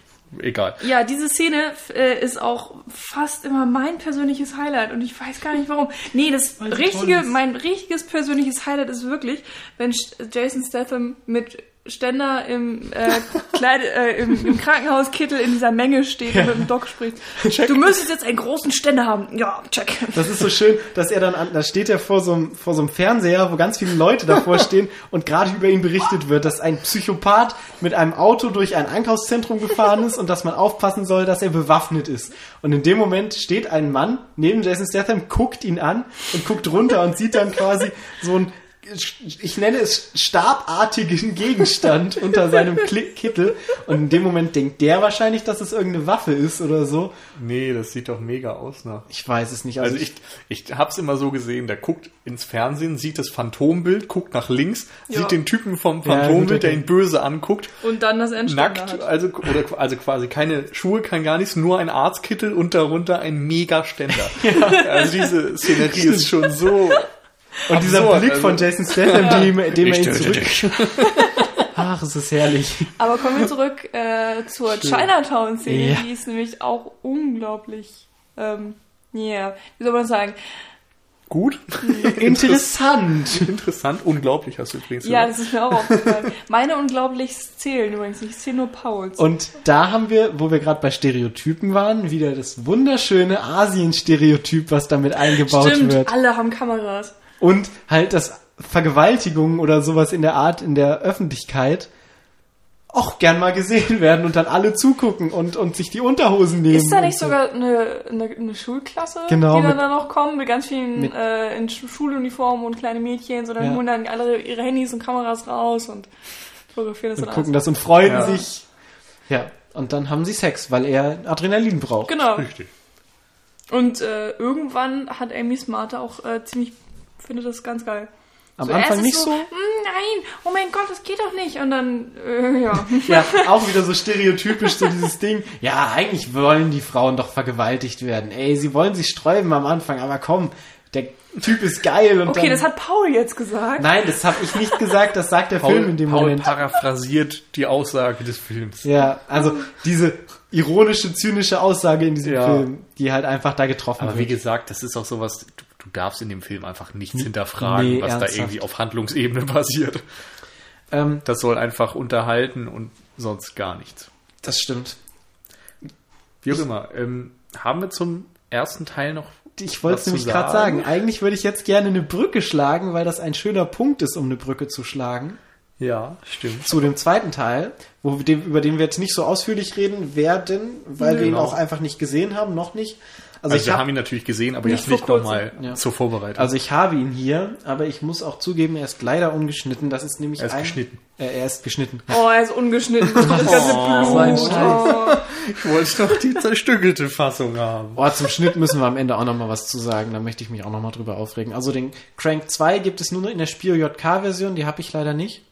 Egal. Ja, diese Szene äh, ist auch fast immer mein persönliches Highlight und ich weiß gar nicht warum. Nee, das richtige, mein richtiges persönliches Highlight ist wirklich, wenn Jason Statham mit Ständer im, äh, Kleid, äh, im, im Krankenhauskittel in dieser Menge steht und mit dem Doc spricht. Check. Du müsstest jetzt einen großen Ständer haben. Ja, check. Das ist so schön, dass er dann an, da steht er vor so einem, vor so einem Fernseher, wo ganz viele Leute davor stehen und gerade über ihn berichtet wird, dass ein Psychopath mit einem Auto durch ein Einkaufszentrum gefahren ist und dass man aufpassen soll, dass er bewaffnet ist. Und in dem Moment steht ein Mann neben Jason Statham, guckt ihn an und guckt runter und sieht dann quasi so ein ich nenne es stabartigen Gegenstand unter seinem Kittel und in dem Moment denkt der wahrscheinlich, dass es irgendeine Waffe ist oder so. Nee, das sieht doch mega aus nach. Ich weiß es nicht. Also ich, ich hab's immer so gesehen, der guckt ins Fernsehen, sieht das Phantombild, guckt nach links, Ja. sieht den Typen vom Ja, Phantombild, gut, der ihn böse anguckt, Und dann das Endständer nackt, hat. also, oder, also quasi keine Schuhe, kein gar nichts, nur ein Arztkittel und darunter ein Mega-Ständer. Also diese Szenerie ist schon so... Und dieser Blick also- von Jason Statham, dem, dem er Ich ihn zurück... Ach, es ist herrlich. Aber kommen wir zurück äh, zur Chinatown-Szene, Ja. die ist nämlich auch unglaublich, ähm, yeah, wie soll man sagen? Gut. Interessant. Interessant, unglaublich hast du übrigens Ja, gesagt. das ist mir auch aufgefallen. Meine unglaublichst zählen übrigens nicht, ich zähle nur Pauls. Und da haben wir, wo wir gerade bei Stereotypen waren, wieder das wunderschöne Asien-Stereotyp, was damit eingebaut Stimmt, wird. alle haben Kameras. Und halt das Vergewaltigungen oder sowas in der Art in der Öffentlichkeit auch gern mal gesehen werden und dann alle zugucken und, und sich die Unterhosen nehmen. Ist da und nicht so. sogar eine, eine, eine Schulklasse, Genau, die dann mit- da noch kommen, mit ganz vielen mit- äh, in Sch- Schuluniformen und kleine Mädchen, so dann Ja. holen dann alle ihre Handys und Kameras raus und fotografieren das und dann gucken alles. das und freuen Ja. sich. Ja, und dann haben sie Sex, weil er Adrenalin braucht. Genau. Richtig. Und äh, irgendwann hat Amy Smarter auch äh, ziemlich, findet das ganz geil. Am So, Anfang nicht so. "Mm, nein, oh mein Gott, das geht doch nicht. Und dann, äh, ja. Ja, auch wieder so stereotypisch, so dieses Ding. Ja, eigentlich wollen die Frauen doch vergewaltigt werden. Ey, sie wollen sich sträuben am Anfang, aber komm, der Typ ist geil und Okay, dann, das hat Paul jetzt gesagt. Nein, das habe ich nicht gesagt, das sagt der Paul, Film in dem Paul Moment. paraphrasiert die Aussage des Films. Ja, also diese ironische, zynische Aussage in diesem Ja. Film, die halt einfach da getroffen Aber wie wird. gesagt, das ist auch sowas, du, du darfst in dem Film einfach nichts hinterfragen, nee, was ernsthaft. da irgendwie auf Handlungsebene passiert. Ähm, Das soll einfach unterhalten und sonst gar nichts. das stimmt. Wie auch immer. Ähm, haben wir zum ersten Teil noch Ich wollte es nämlich gerade sagen. Eigentlich würde ich jetzt gerne eine Brücke schlagen, weil das ein schöner Punkt ist, um eine Brücke zu schlagen. Ja, stimmt. Zu dem zweiten Teil, wo dem, über den wir jetzt nicht so ausführlich reden werden, weil wir ihn Genau. auch einfach nicht gesehen haben, noch nicht. Also, Also, ich wir hab, haben ihn natürlich gesehen, aber Nicht jetzt nicht nochmal Ja. zur Vorbereitung. also ich habe ihn hier, aber ich muss auch zugeben, er ist leider ungeschnitten. Das ist nämlich Er ist ein, geschnitten. Äh, er ist geschnitten. Oh, er ist ungeschnitten. Das ganze Blut. so ein Scheiß. ich wollte doch die zerstückelte Fassung haben. Oh, zum Schnitt müssen wir am Ende auch noch mal was zu sagen. Da möchte ich mich auch noch mal drüber aufregen. Also den Crank 2 gibt es nur in der Spiro JK-Version. Die habe ich leider nicht.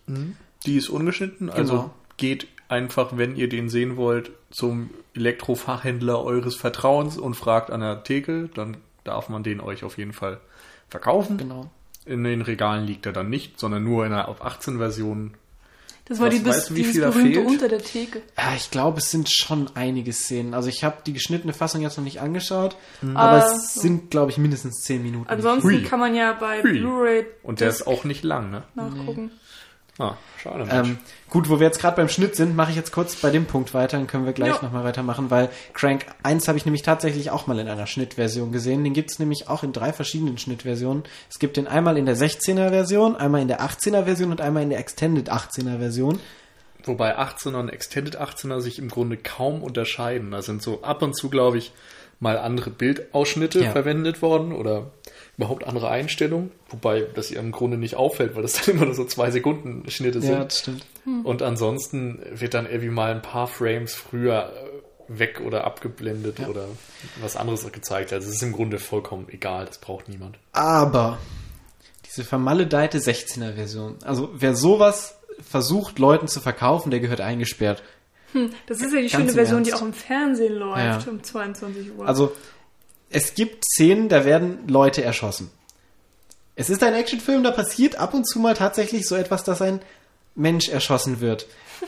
Die ist ungeschnitten, also Genau. geht einfach, wenn ihr den sehen wollt, zum Elektrofachhändler eures Vertrauens und fragt an der Theke, dann darf man den euch auf jeden Fall verkaufen. Genau. In den Regalen liegt er dann nicht, sondern nur in einer auf 18 Version. Das war Was- die, bis, weißt dieses berühmte fehlt? unter der Theke. Ja, ich glaube, es sind schon einige Szenen. Also ich habe die geschnittene Fassung jetzt noch nicht angeschaut, aber Ah, es sind, glaube ich, mindestens 10 Minuten. Ansonsten Hui. kann man ja bei. Blu-ray Und der ist auch nicht lang, ne? nachgucken. Ah, schade. Ähm, gut, wo wir jetzt gerade beim Schnitt sind, mache ich jetzt kurz bei dem Punkt weiter, dann können wir gleich Ja. nochmal weitermachen, weil Crank 1 habe ich nämlich tatsächlich auch mal in einer Schnittversion gesehen. Den gibt es nämlich auch in drei verschiedenen Schnittversionen. Es gibt den einmal in der 16er Version, einmal in der 18er Version und einmal in der Extended 18er Version. Wobei 18er und Extended 18er sich im Grunde kaum unterscheiden. Da sind so ab und zu, glaube ich, mal andere Bildausschnitte Ja. verwendet worden oder überhaupt andere Einstellungen. Wobei das ihr im Grunde nicht auffällt, weil das dann immer nur so zwei Sekunden Schnitte sind. Ja, das stimmt. Und ansonsten wird dann irgendwie mal ein paar Frames früher äh, weg oder abgeblendet Ja. oder was anderes gezeigt. Also es ist im Grunde vollkommen egal, das braucht niemand. Aber diese vermaledeite 16er Version, also wer sowas versucht, Leuten zu verkaufen, der gehört eingesperrt. Das ist ja die schöne Version, die Ernst. auch im Fernsehen läuft Ja. um 22 Uhr. Also, es gibt Szenen, da werden Leute erschossen. Es ist ein Actionfilm, da passiert ab und zu mal tatsächlich so etwas, dass ein Mensch erschossen wird.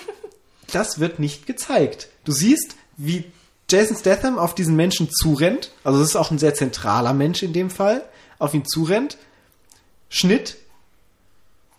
Das wird nicht gezeigt. Du siehst, wie Jason Statham auf diesen Menschen zurennt. Also, es ist auch ein sehr zentraler Mensch in dem Fall. Auf ihn zurennt. Schnitt.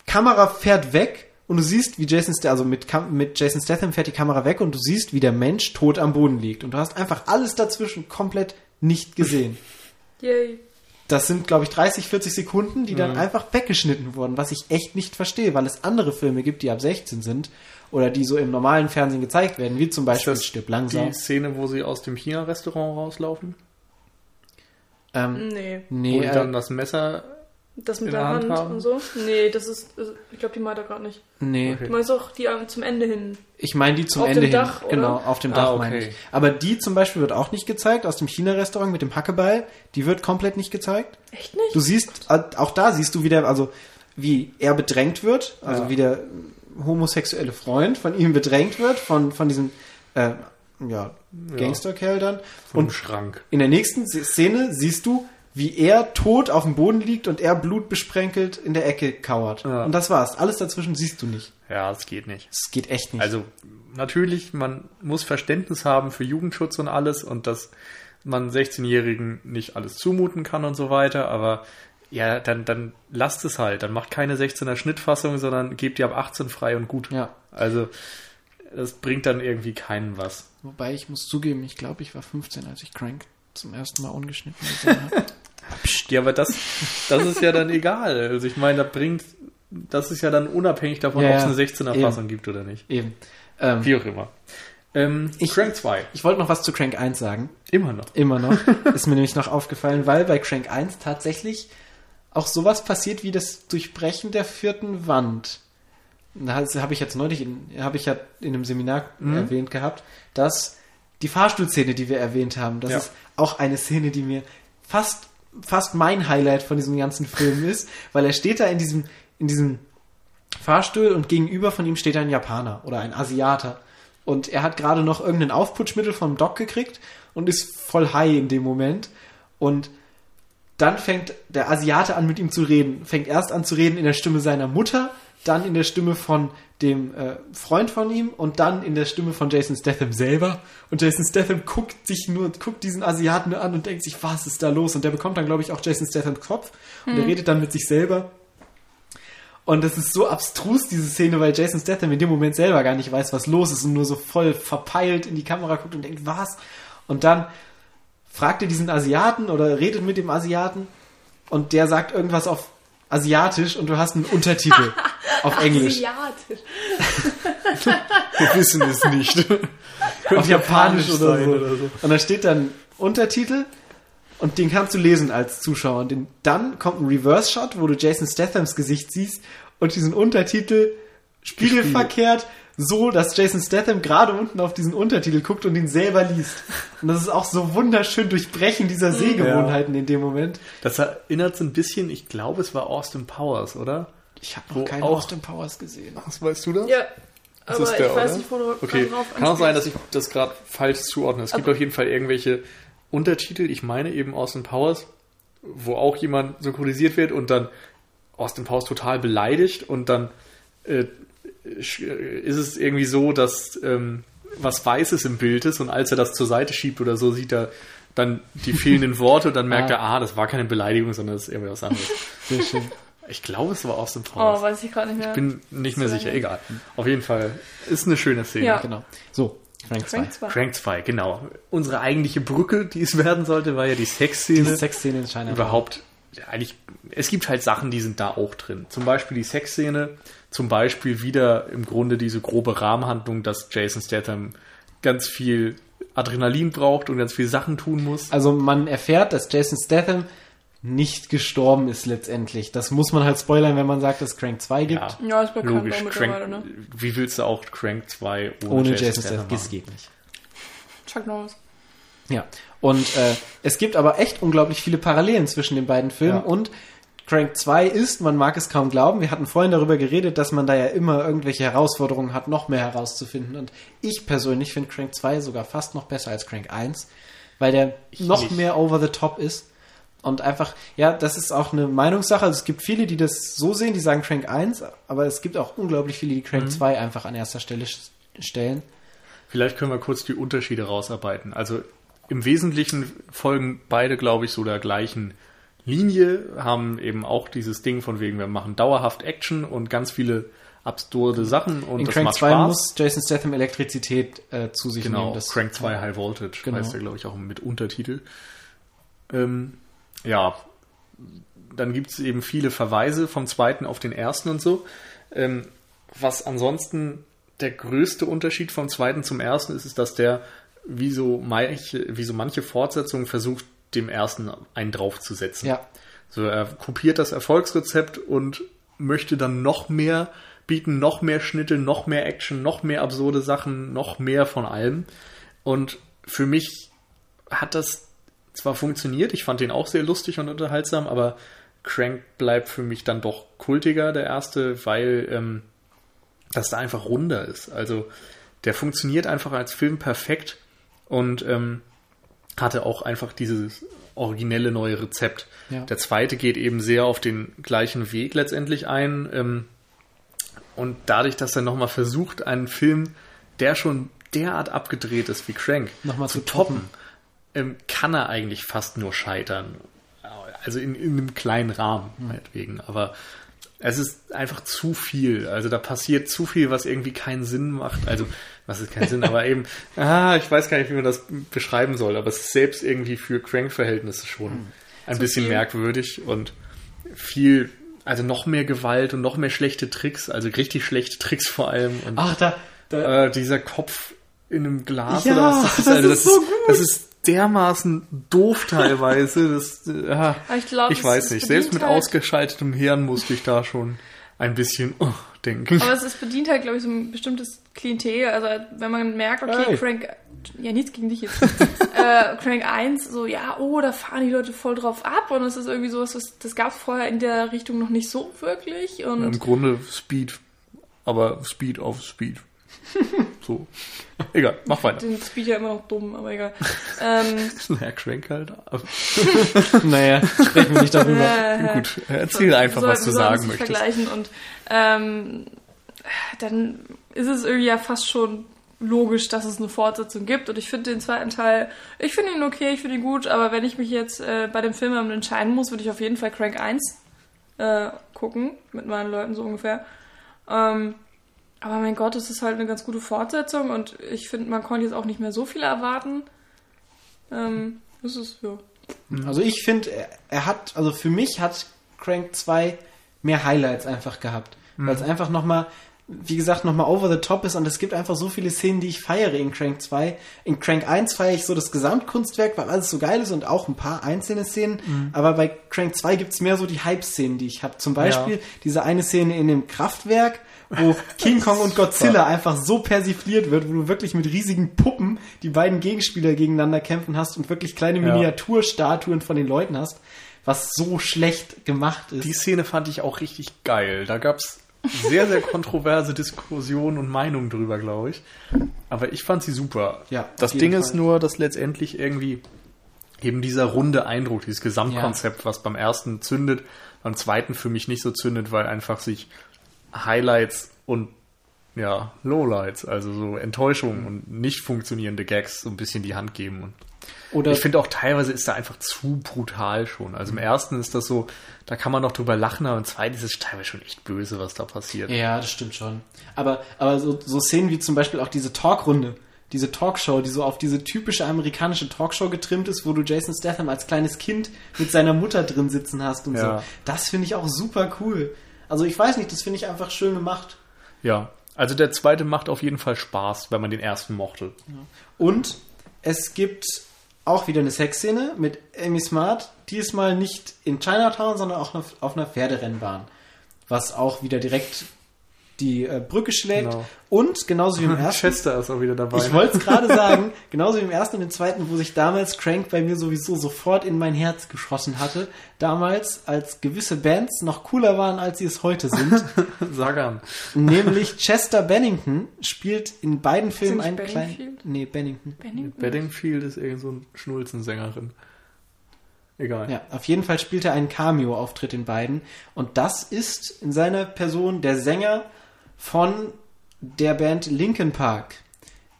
Kamera fährt weg. Und du siehst, wie Jason Statham, also mit, Kam mit Jason Statham fährt die Kamera weg und du siehst, wie der Mensch tot am Boden liegt. Und du hast einfach alles dazwischen komplett nicht gesehen. Yay. Das sind, glaube ich, 30, 40 Sekunden, die dann einfach weggeschnitten wurden, was ich echt nicht verstehe, weil es andere Filme gibt, die ab 16 sind oder die so im normalen Fernsehen gezeigt werden, wie zum Beispiel das Stirb langsam. Die Szene, wo sie aus dem China-Restaurant rauslaufen Ähm, Nee. nee, und äh, dann das Messer Das mit In der der Hand, Hand und so? Nee, das ist, also, ich glaube, die meint er gerade nicht. nee. Okay. Du meinst auch die ähm, zum Ende hin. Ich meine die zum Auf Ende dem hin. Dach, oder? Genau, auf dem Ah, Dach okay. meine ich. Aber die zum Beispiel wird auch nicht gezeigt, aus dem China-Restaurant mit dem Hackeball. Die wird komplett nicht gezeigt. Echt nicht? Du siehst, äh, auch da siehst du wieder, also wie er bedrängt wird, also Ja. wie der homosexuelle Freund von ihm bedrängt wird, von, von diesem äh, ja, Gangsterkerl dann. vom Und Schrank. in der nächsten Szene siehst du, wie er tot auf dem Boden liegt und er blutbesprenkelt in der Ecke kauert. Ja. Und das war's. Alles dazwischen siehst du nicht. Ja, das geht nicht. Es geht echt nicht. Also natürlich, man muss Verständnis haben für Jugendschutz und alles und dass man 16-Jährigen nicht alles zumuten kann und so weiter, aber ja, dann, dann lasst es halt. Dann macht keine 16er Schnittfassung, sondern gebt ihr ab 18 frei und gut. ja. Also das bringt dann irgendwie keinen was. Wobei ich muss zugeben, ich glaube, ich war 15, als ich Crank zum ersten Mal ungeschnitten gesehen habe. Ja, aber das, das ist ja dann egal. Also ich meine, das bringt, das ist ja dann unabhängig davon, Ja, ob es eine 16er Eben. Fassung gibt oder nicht. Eben. Ähm, Wie auch immer. Ähm, Ich- Crank 2. ich wollte noch was zu Crank 1 sagen. Immer noch. Immer noch. ist mir nämlich noch aufgefallen, weil bei Crank 1 tatsächlich auch sowas passiert wie das Durchbrechen der vierten Wand. Das habe ich jetzt neulich in, habe ich ja in einem Seminar erwähnt gehabt, dass die Fahrstuhlszene, die wir erwähnt haben, das Ja. ist auch eine Szene, die mir fast, fast mein Highlight von diesem ganzen Film ist, weil er steht da in diesem, in diesem Fahrstuhl und gegenüber von ihm steht ein Japaner oder ein Asiater. Und er hat gerade noch irgendein Aufputschmittel vom Doc gekriegt und ist voll high in dem Moment. Und dann fängt der Asiate an mit ihm zu reden. Fängt erst an zu reden in der Stimme seiner Mutter, dann in der Stimme von dem äh, Freund von ihm und dann in der Stimme von Jason Statham selber. Und Jason Statham guckt sich nur, guckt diesen Asiaten nur an und denkt sich, was ist da los? Und der bekommt dann, glaube ich, auch Jason Stathams Kopf und er redet dann mit sich selber. Und das ist so abstrus, diese Szene, weil Jason Statham in dem Moment selber gar nicht weiß, was los ist und nur so voll verpeilt in die Kamera guckt und denkt, was? Und dann fragt er diesen Asiaten oder redet mit dem Asiaten und der sagt irgendwas auf Asiatisch und du hast einen Untertitel auf Englisch. Asiatisch. Wir wissen es nicht. auf Japanisch oder sein so. oder so. Und da steht dann Untertitel und den kannst du lesen als Zuschauer. Und dann kommt ein Reverse-Shot, wo du Jason Stathams Gesicht siehst und diesen Untertitel spiegelverkehrt so, dass Jason Statham gerade unten auf diesen Untertitel guckt und ihn selber liest. Und das ist auch so wunderschön Durchbrechen dieser Sehgewohnheiten in dem Moment. Das erinnert so ein bisschen, ich glaube, es war Austin Powers, oder? Ich habe noch keinen auch- Austin Powers gesehen. Was weißt du da? Ja. Das Aber ist der, ich weiß oder? nicht, wo du Okay, drauf kann auch sein, dass ich das gerade falsch zuordne. Es gibt auf jeden Fall irgendwelche Untertitel, ich meine eben Austin Powers, wo auch jemand synchronisiert wird und dann Austin Powers total beleidigt und dann äh, ist es irgendwie so, dass ähm, was Weißes im Bild ist und als er das zur Seite schiebt oder so, sieht er dann die fehlenden Worte und dann merkt Ah. er, ah, das war keine Beleidigung, sondern das ist irgendwie was anderes. Sehr schön. Ich glaube, es war Austin Oh, Powers. weiß ich gerade nicht mehr. bin nicht mehr So sicher, egal. Auf jeden Fall ist eine schöne Szene. Ja. Genau. So, Frank 2. Crank 2. Crank 2, genau. Unsere eigentliche Brücke, die es werden sollte, war ja die Die Sexszene. Sexszene in China. Überhaupt, ja, eigentlich, es gibt halt Sachen, die sind da auch drin. Zum Beispiel die Sexszene, zum Beispiel wieder im Grunde diese grobe Rahmenhandlung, dass Jason Statham ganz viel Adrenalin braucht und ganz viele Sachen tun muss. Also man erfährt, dass Jason Statham nicht gestorben ist letztendlich. Das muss man halt spoilern, wenn man sagt, dass es Crank 2 gibt. Ja, Ja, ist bekannt logisch. auch mittlerweile, Crank, ne? Wie willst du auch Crank 2 ohne, Ohne Jason, Jason Statham. Das geht nicht. Chuck Norris. Ja. Und äh, es gibt aber echt unglaublich viele Parallelen zwischen den beiden Filmen Ja. und Crank 2 ist, man mag es kaum glauben, wir hatten vorhin darüber geredet, dass man da ja immer irgendwelche Herausforderungen hat, noch mehr herauszufinden. Und ich persönlich finde Crank 2 sogar fast noch besser als Crank 1, weil der noch nicht. mehr over the top ist. Und einfach, ja, das ist auch eine Meinungssache. Also es gibt viele, die das so sehen, die sagen Crank 1, aber es gibt auch unglaublich viele, die Crank 2 einfach an erster Stelle stellen. Vielleicht können wir kurz die Unterschiede rausarbeiten. Also im Wesentlichen folgen beide, glaube ich, so der gleichen Linie, haben eben auch dieses Ding von wegen, wir machen dauerhaft Action und ganz viele absurde Sachen und In das Crank macht 2 Spaß. muss Jason Statham Elektrizität äh, zu sich genau, nehmen. Das, Crank 2 High Voltage Genau. heißt der, glaube ich, auch mit Untertitel. Ähm, ja, dann gibt es eben viele Verweise vom zweiten auf den ersten und so. Ähm, was ansonsten der größte Unterschied vom zweiten zum ersten ist, ist, dass der wie so manche, wie so manche Fortsetzungen versucht, dem ersten einen draufzusetzen. Ja, So, er kopiert das Erfolgsrezept und möchte dann noch mehr bieten, noch mehr Schnitte, noch mehr Action, noch mehr absurde Sachen, noch mehr von allem. Und für mich hat das zwar funktioniert, ich fand den auch sehr lustig und unterhaltsam, aber Crank bleibt für mich dann doch kultiger, der erste, weil ähm, das da einfach runder ist. Also der funktioniert einfach als Film perfekt und ähm, hatte auch einfach dieses originelle neue Rezept. Ja. Der zweite geht eben sehr auf den gleichen Weg letztendlich ein. Ähm, und dadurch, dass er nochmal versucht, einen Film, der schon derart abgedreht ist wie Crank, Nochmal zu zu toppen, toppen. ähm, kann er eigentlich fast nur scheitern. Also in, in einem kleinen Rahmen, meinetwegen. Aber es ist einfach zu viel. Also da passiert zu viel, was irgendwie keinen Sinn macht. Also, was ist keinen Sinn, aber eben, ah, ich weiß gar nicht, wie man das beschreiben soll, aber es ist selbst irgendwie für Crank-Verhältnisse schon ein Zu bisschen viel. merkwürdig und viel, also noch mehr Gewalt und noch mehr schlechte Tricks, also richtig schlechte Tricks vor allem. Und Ach, da, da äh, dieser Kopf in einem Glas Ja, oder was das ist. das Also ist so gut. Das ist dermaßen doof teilweise. Das, äh, Aber ich glaube, ich weiß nicht. Selbst mit ausgeschaltetem Hirn musste ich da schon. ein bisschen oh, denken. Aber es ist bedient halt, glaube ich, so ein bestimmtes Klientel. Also wenn man merkt, okay, Hey. Crank, ja nichts gegen dich jetzt. äh, Crank 1, so ja, oh, da fahren die Leute voll drauf ab und es ist irgendwie sowas, was, das gab es vorher in der Richtung noch nicht so wirklich. Und Im Grunde Speed, aber Speed auf Speed. so. Egal, mach weiter. den Speed ja immer noch dumm, aber egal. ähm, Herr Crank halt. Naja, sprechen wir nicht darüber. äh, Gut, erzähl einfach, so- was du sagen möchtest. vergleichen und ähm, dann ist es irgendwie ja fast schon logisch, dass es eine Fortsetzung gibt und ich finde den zweiten Teil, ich finde ihn okay, ich finde ihn gut, aber wenn ich mich jetzt äh, bei dem Film entscheiden muss, würde ich auf jeden Fall Crank 1 äh, gucken, mit meinen Leuten so ungefähr. Ähm, aber mein Gott, es ist halt eine ganz gute Fortsetzung und ich finde, man konnte jetzt auch nicht mehr so viel erwarten. Ähm, das ist, ja. Also ich finde, er, er hat, also für mich hat Crank 2 mehr Highlights einfach gehabt. Weil es einfach nochmal, wie gesagt, nochmal over the top ist und es gibt einfach so viele Szenen, die ich feiere in Crank 2. In Crank 1 feiere ich so das Gesamtkunstwerk, weil alles so geil ist und auch ein paar einzelne Szenen. Aber bei Crank 2 gibt's mehr so die Hype-Szenen, die ich habe. Zum Beispiel Ja. diese eine Szene in dem Kraftwerk, wo King Kong und Godzilla einfach so persifliert wird, wo du wirklich mit riesigen Puppen die beiden Gegenspieler gegeneinander kämpfen hast und wirklich kleine Ja. Miniaturstatuen von den Leuten hast, was so schlecht gemacht ist. Die Szene fand ich auch richtig geil. Da gab's sehr, sehr kontroverse Diskussionen und Meinungen drüber, glaube ich. Aber ich fand sie super. Ja, das Ding ist Fall. nur, dass letztendlich irgendwie eben dieser runde Eindruck, dieses Gesamtkonzept, was beim ersten zündet, beim zweiten für mich nicht so zündet, weil einfach sich Highlights und ja, Lowlights, also so Enttäuschungen und nicht funktionierende Gags so ein bisschen die Hand geben. Und Oder ich finde auch teilweise ist da einfach zu brutal schon. Also im ersten ist das so, da kann man noch drüber lachen, aber im zweiten ist es teilweise schon echt böse, was da passiert. ja, das stimmt schon. Aber, aber so, so Szenen wie zum Beispiel auch diese Talkrunde, diese Talkshow, die so auf diese typische amerikanische Talkshow getrimmt ist, wo du Jason Statham als kleines Kind mit seiner Mutter drin sitzen hast und Ja. so. Das finde ich auch super cool. Also ich weiß nicht, das finde ich einfach schön gemacht. Ja, also der zweite macht auf jeden Fall Spaß, wenn man den ersten mochte. Und es gibt auch wieder eine Sexszene mit Amy Smart, diesmal nicht in Chinatown, sondern auch auf, einer Pferderennbahn. Was auch wieder direkt die äh, Brücke schlägt. Genau. Und genauso wie im ersten. Chester ist auch wieder dabei. Ich wollte es gerade sagen, genauso wie im ersten und im zweiten, wo sich damals Crank bei mir sowieso sofort in mein Herz geschossen hatte. Damals, als gewisse Bands noch cooler waren, als sie es heute sind. Sag an. nämlich Chester Bennington spielt in beiden Filmen einen kleinen. Benningfield? Nee, Bennington. Bennington? Bedingfield ist irgend so eine Schnulzensängerin. Egal. Ja, auf jeden Fall spielt er einen Cameo-Auftritt in beiden. Und das ist in seiner Person der Sänger von der Band Linkin Park,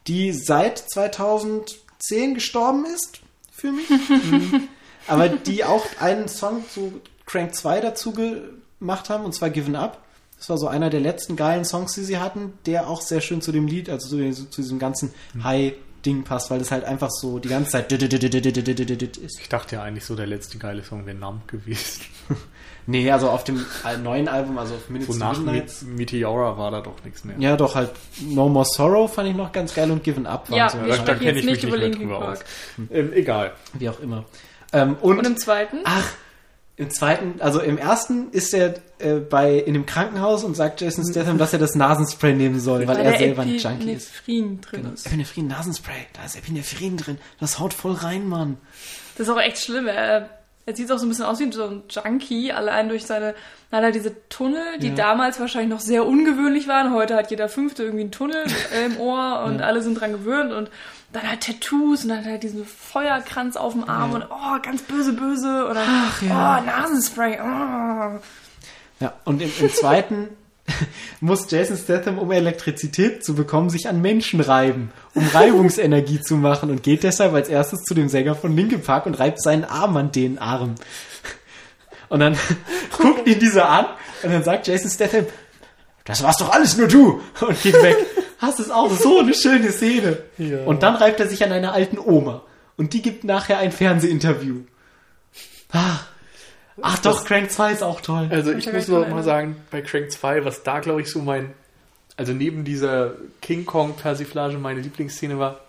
die seit 2010 gestorben ist, für mich. Mhm. Aber die auch einen Song zu Crank 2 dazu gemacht haben, und zwar Given Up. Das war so einer der letzten geilen Songs, die sie hatten, der auch sehr schön zu dem Lied, also zu, zu diesem ganzen High-Ding passt, weil das halt einfach so die ganze Zeit ist. Ich dachte ja eigentlich so, der letzte geile Song wäre Numb gewesen. Nee, also auf dem neuen Album, also auf Minutes So nach Midnights. Me Meteora war da doch nichts mehr. Ja, doch halt No More Sorrow fand ich noch ganz geil und Given Up waren Ja, so, da, da kenne ich mich nicht mehr drüber Park. aus. Ähm, egal. wie auch immer. Ähm, und, Und im zweiten? ach, im zweiten, also im ersten ist er äh, bei in dem Krankenhaus und sagt Jason Statham, dass er das Nasenspray nehmen soll, weil, er der selber ein Junkie ist. Epinephrin drin Genau. ist. Epinephrin, Nasenspray, da ist Epinephrin drin. Das haut voll rein, Mann. Das ist auch echt schlimm. Er, er sieht auch so ein bisschen aus wie so ein Junkie, allein durch seine, dann hat er diese Tunnel, die Ja. damals wahrscheinlich noch sehr ungewöhnlich waren. Heute hat jeder Fünfte irgendwie einen Tunnel im Ohr und alle sind dran gewöhnt und dann halt Tattoos und dann halt diesen Feuerkranz auf dem Arm und oh, ganz böse, böse und dann Ach, ja. oh, Nasenspray. Oh. Ja, und im, im zweiten muss Jason Statham, um Elektrizität zu bekommen, sich an Menschen reiben, um Reibungsenergie zu machen und geht deshalb als erstes zu dem Sänger von Linkin Park und reibt seinen Arm an den Arm. Und dann guckt ihn dieser an und dann sagt Jason Statham, das warst doch alles nur du und geht weg. Hast es auch so eine schöne Szene. Ja. Und dann reibt er sich an einer alten Oma und die gibt nachher ein Fernsehinterview. Ach, Ach doch, Crank 2 ist auch toll. Also ich muss noch mal sagen, bei Crank 2, was da glaube ich so mein, also neben dieser King Kong Persiflage meine Lieblingsszene war,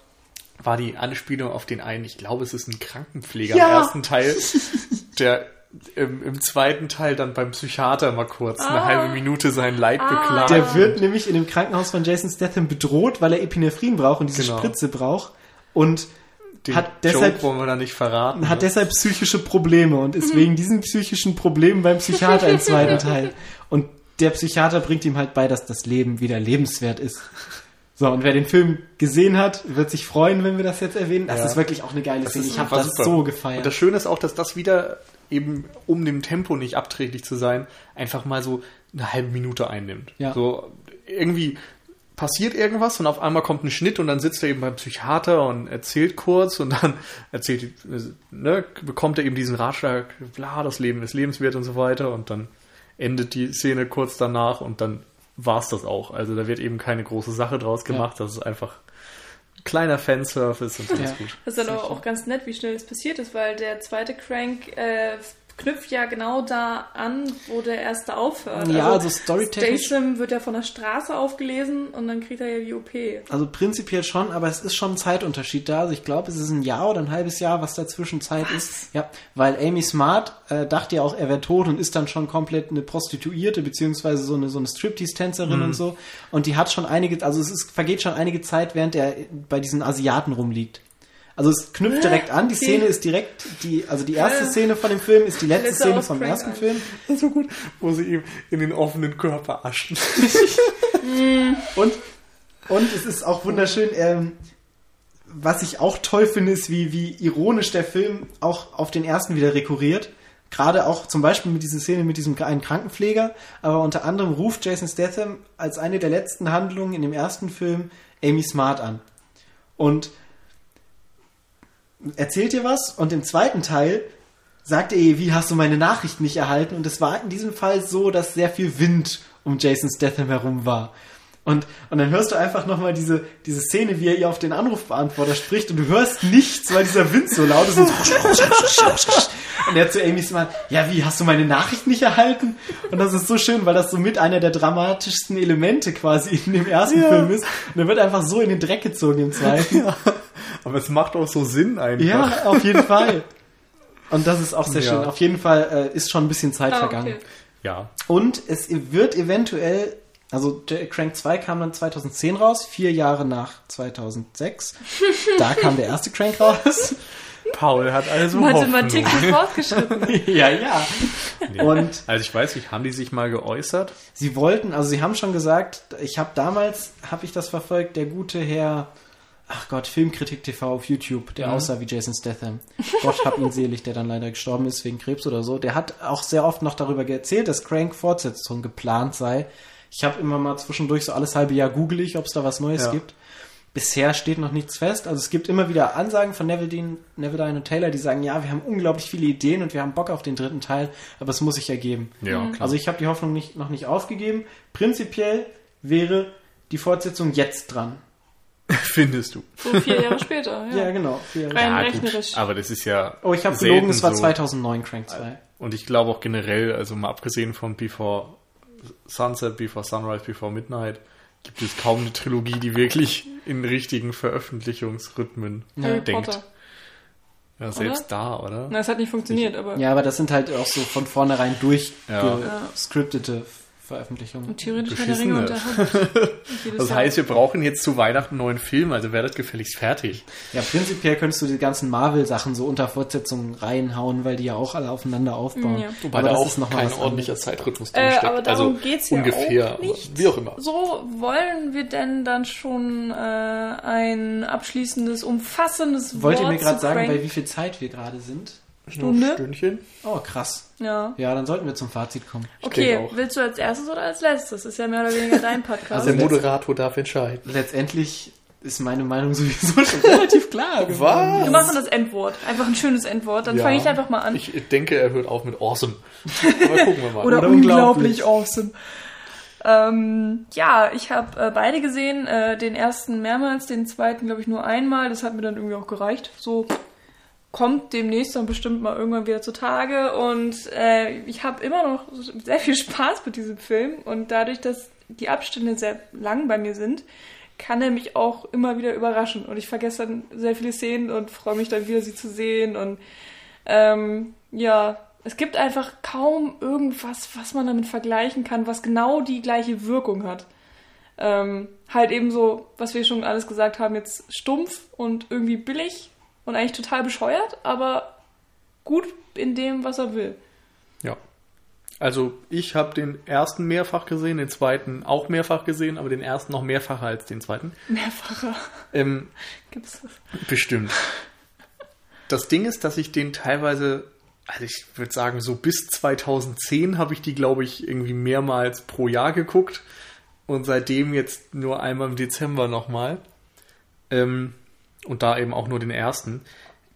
war die Anspielung auf den einen, ich glaube es ist ein Krankenpfleger Ja. im ersten Teil, der im, im zweiten Teil dann beim Psychiater mal kurz eine Ah. halbe Minute sein Leid Ah. beklagt. Der wird nämlich in dem Krankenhaus von Jason Statham bedroht, weil er Epinephrin braucht und diese Genau. Spritze braucht. Und Den hat deshalb- Joke wollen wir da nicht verraten. hat ne? deshalb psychische Probleme und ist wegen diesen psychischen Problemen beim Psychiater im zweiten Teil. Und der Psychiater bringt ihm halt bei, dass das Leben wieder lebenswert ist. So, und wer den Film gesehen hat, wird sich freuen, wenn wir das jetzt erwähnen. Das Ja. ist wirklich auch eine geile Das Szene. Ich habe das super. so Und gefeiert. das Schöne ist auch, dass das wieder eben, um dem Tempo nicht abträglich zu sein, einfach mal so eine halbe Minute einnimmt. Ja. So irgendwie passiert irgendwas und auf einmal kommt ein Schnitt und dann sitzt er eben beim Psychiater und erzählt kurz und dann erzählt, ne, bekommt er eben diesen Ratschlag, bla, das Leben ist lebenswert und so weiter und dann endet die Szene kurz danach und dann war's das auch. Also da wird eben keine große Sache draus gemacht, das ist einfach kleiner Fanservice und alles Ja. gut. Das ist dann aber auch ganz nett, wie schnell das passiert ist, weil der zweite Crank äh, knüpft ja genau da an, wo der erste aufhört. Ja, also storytechnisch- Statham wird ja von der Straße aufgelesen und dann kriegt er ja die OP. Also prinzipiell schon, aber es ist schon ein Zeitunterschied da. Also ich glaube, es ist ein Jahr oder ein halbes Jahr, was dazwischen Zeit ist. Ja, weil Amy Smart äh, dachte ja auch, er wäre tot und ist dann schon komplett eine Prostituierte, beziehungsweise so eine, so eine Striptease-Tänzerin und so. Und die hat schon einige, also es ist, vergeht schon einige Zeit, während er bei diesen Asiaten rumliegt. Also es knüpft direkt an, die. Szene ist direkt, die, also die erste. Szene von dem Film ist die letzte Letzte Szene vom Crank ersten an. Film. Das ist so gut, wo sie ihm in den offenen Körper aschen. Und, und es ist auch wunderschön, ähm, was ich auch toll finde, ist, wie, wie ironisch der Film auch auf den ersten wieder rekurriert. Gerade auch zum Beispiel mit dieser Szene mit diesem einen Krankenpfleger, aber unter anderem ruft Jason Statham als eine der letzten Handlungen in dem ersten Film Amy Smart an. Und erzählt ihr was und im zweiten Teil sagt er ihr, wie hast du meine Nachricht nicht erhalten? Und es war in diesem Fall so, dass sehr viel Wind um Jason Statham herum war. Und, und dann hörst du einfach nochmal diese, diese Szene, wie er ihr auf den Anrufbeantworter spricht und du hörst nichts, weil dieser Wind so laut ist. Und, und er zu Amy Smart, ja, wie, hast du meine Nachricht nicht erhalten? Und das ist so schön, weil das so mit einer der dramatischsten Elemente quasi in dem ersten Ja. Film ist. Und er wird einfach so in den Dreck gezogen im zweiten. Aber es macht auch so Sinn einfach. Ja, auf jeden Fall. Und das ist auch sehr Ja. schön. Auf jeden Fall äh, ist schon ein bisschen Zeit Ah, vergangen. okay. Ja. Und es wird eventuell, also Crank 2 kam dann 2010 raus, vier Jahre nach 2006. Da kam der erste Crank raus. Paul hat also Mathematik fortgeschritten. ja, ja. Nee. Und also ich weiß nicht, haben die sich mal geäußert? sie wollten, also sie haben schon gesagt, ich habe damals, habe ich das verfolgt, der gute Herr, ach Gott, Filmkritik TV auf YouTube, der aussah wie Jason Statham. Gott hab ihn selig, der dann leider gestorben ist wegen Krebs oder so. Der hat auch sehr oft noch darüber erzählt, dass Crank Fortsetzung geplant sei. Ich habe immer mal zwischendurch so alles halbe Jahr google ich, ob es da was Neues Ja. gibt. Bisher steht noch nichts fest. Also es gibt immer wieder Ansagen von Neville Dean, Neville Dean und Taylor, die sagen, ja, wir haben unglaublich viele Ideen und wir haben Bock auf den dritten Teil, aber es muss sich ergeben. Ja, klar. Also ich habe die Hoffnung nicht, noch nicht aufgegeben. Prinzipiell wäre die Fortsetzung jetzt dran. Findest du? So vier Jahre später. Ja, Ja. genau. Vier- Rein Ja, rechnerisch. Aber das ist ja. Oh, ich habe gelogen, es war so. 2009 Crank 2. Und ich glaube auch generell, also mal abgesehen von Before Sunset, Before Sunrise, Before Midnight, gibt es kaum eine Trilogie, die wirklich in richtigen Veröffentlichungsrhythmen Harry denkt. Ja, selbst da, oder? Na, es hat nicht funktioniert, aber Ja, aber das sind halt auch so von vornherein Ja. Durchgescriptete Veröffentlichungen. theoretisch hat der Ringe und. Hobbit. Jedes Das Jahr. heißt, wir brauchen jetzt zu Weihnachten einen neuen Film, also werdet gefälligst fertig. Ja, prinzipiell könntest du die ganzen Marvel-Sachen so unter Fortsetzungen reinhauen, weil die ja auch alle aufeinander aufbauen. Ja. Wobei aber da das auch ist noch kein ordentlicher anderes. Zeitrhythmus Äh, drinsteckt. aber darum also geht's ja ungefähr, auch nicht. wie auch immer. So wollen wir denn dann schon äh, ein abschließendes, umfassendes Wollt ihr Wort mir gerade sagen, bei wie viel Zeit wir gerade sind? Stunde? Stündchen. Oh, krass. Ja. Ja, dann sollten wir zum Fazit kommen. Okay, willst du als erstes oder als letztes? Das ist ja mehr oder weniger dein Podcast. Also Der Moderator darf entscheiden. Letztendlich ist meine Meinung sowieso schon relativ klar. geworden. wir machen das Endwort. Einfach ein schönes Endwort. Dann Ja. fange ich einfach mal an. Ich denke, er hört auf mit Awesome. Aber gucken wir mal. Oder, Oder unglaublich unglaublich. awesome. Ähm, ja, ich habe äh, beide gesehen. Äh, den ersten mehrmals, den zweiten glaube ich nur einmal. Das hat mir dann irgendwie auch gereicht. So kommt demnächst dann bestimmt mal irgendwann wieder zutage. Und äh, ich habe immer noch sehr viel Spaß mit diesem Film. Und dadurch, dass die Abstände sehr lang bei mir sind, kann er mich auch immer wieder überraschen. Und ich vergesse dann sehr viele Szenen und freue mich dann wieder, sie zu sehen. Und ähm, ja, es gibt einfach kaum irgendwas, was man damit vergleichen kann, was genau die gleiche Wirkung hat. Ähm, halt eben so, was wir schon alles gesagt haben, jetzt stumpf und irgendwie billig und eigentlich total bescheuert, aber gut in dem, was er will. Ja. Also ich habe den ersten mehrfach gesehen, den zweiten auch mehrfach gesehen, aber den ersten noch mehrfacher als den zweiten. Mehrfacher Ähm, gibt's das. bestimmt. Das Ding ist, dass ich den teilweise, also ich würde sagen, so bis 2010 habe ich die, glaube ich, irgendwie mehrmals pro Jahr geguckt und seitdem jetzt nur einmal im Dezember nochmal. Ähm, und da eben auch nur den ersten.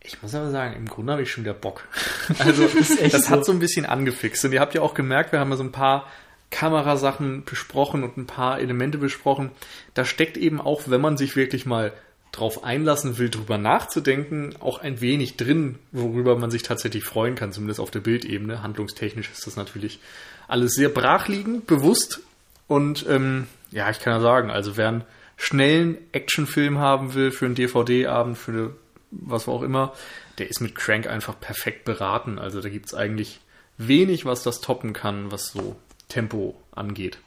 Ich muss aber sagen, im Grunde habe ich schon wieder Bock. Also das so. hat so ein bisschen angefixt. Und ihr habt ja auch gemerkt, wir haben ja so ein paar Kamerasachen besprochen und ein paar Elemente besprochen. Da steckt eben auch, wenn man sich wirklich mal drauf einlassen will, drüber nachzudenken, auch ein wenig drin, worüber man sich tatsächlich freuen kann, zumindest auf der Bildebene. Handlungstechnisch ist das natürlich alles sehr brachliegend, bewusst. Und ähm, ja, ich kann ja sagen, also wer einen schnellen Actionfilm haben will für einen DVD-Abend, für eine, was auch immer, der ist mit Crank einfach perfekt beraten. Also da gibt's eigentlich wenig, was das toppen kann, was so Tempo angeht.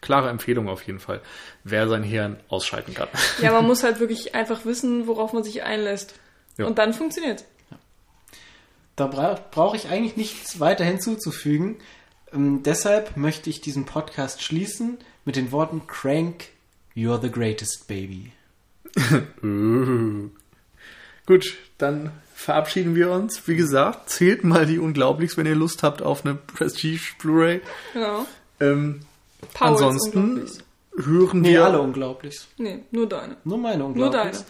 Klare Empfehlung auf jeden Fall, wer sein Hirn ausschalten kann. Ja, man muss halt wirklich einfach wissen, worauf man sich einlässt. Ja. Und dann funktioniert's. Da bra brauche ich eigentlich nichts weiter hinzuzufügen. Ähm, deshalb möchte ich diesen Podcast schließen mit den Worten Crank, you're the greatest baby. Uh. Gut, dann verabschieden wir uns. Wie gesagt, zählt mal die Unglaublichs, wenn ihr Lust habt auf eine Prestige Blu-ray. Genau. Ähm, Paul ansonsten hören Nee, wir alle unglaublich. Nee, nur deine. Nur meine Nur Unglaublichs.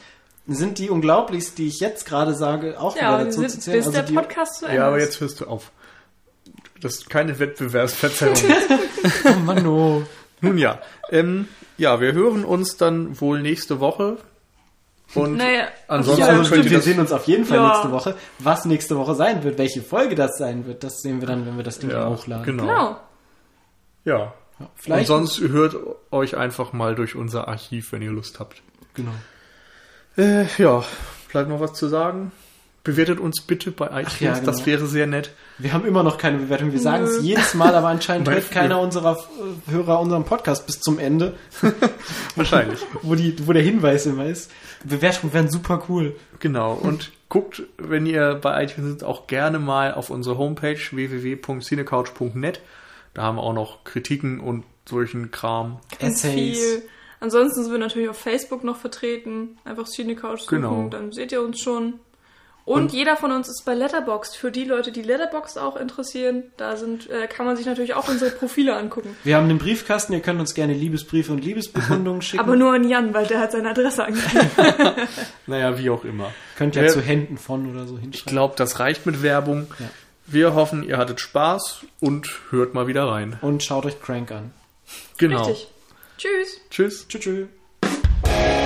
Sind die Unglaublichs, die ich jetzt gerade sage, auch Ja, wieder dazu sind, zu zählen? bis Also der die, Podcast zu Ende Ja, aber jetzt hörst du auf. Das ist keine Wettbewerbsverzerrung. oh Mann, oh. Nun ja. Ähm, ja, wir hören uns dann wohl nächste Woche. Und Naja, ansonsten Ja, also stimmt, wir sehen uns auf jeden Fall Ja. nächste Woche. Was nächste Woche sein wird, welche Folge das sein wird, das sehen wir dann, wenn wir das Ding ja, hochladen. genau. genau. Ja. Ja, Und vielleicht. sonst hört euch einfach mal durch unser Archiv, wenn ihr Lust habt. genau. Äh, ja, bleibt noch was zu sagen. Bewertet uns bitte bei iTunes, ja, genau. das wäre sehr nett. Wir haben immer noch keine Bewertung. Wir sagen es jedes Mal, aber anscheinend hört keiner unserer äh, Hörer unseren Podcast bis zum Ende, Wahrscheinlich. wo, die, wo der Hinweis immer ist. Bewertungen wären super cool. genau. Und guckt, wenn ihr bei iTunes seid, auch gerne mal auf unsere Homepage www.cinecouch.net. Da haben wir auch noch Kritiken und solchen Kram. Viel. Ansonsten sind wir natürlich auf Facebook noch vertreten. Einfach Cinecouch suchen, Genau. dann seht ihr uns schon. Und, Und- jeder von uns ist bei Letterboxd. Für die Leute, die Letterboxd auch interessieren, da sind, äh, kann man sich natürlich auch unsere Profile angucken. Wir haben den Briefkasten, ihr könnt uns gerne Liebesbriefe und Liebesbekundungen schicken. Aber nur an Jan, weil der hat seine Adresse angegeben. Naja, wie auch immer. könnt ihr Wer- zu Händen von oder so Ich hinschreiben. glaube, das reicht mit Werbung. Ja. Wir hoffen, ihr hattet Spaß und hört mal wieder rein. Und schaut euch Crank an. Genau. Richtig. Tschüss. Tschüss. Tschüss. tschüss.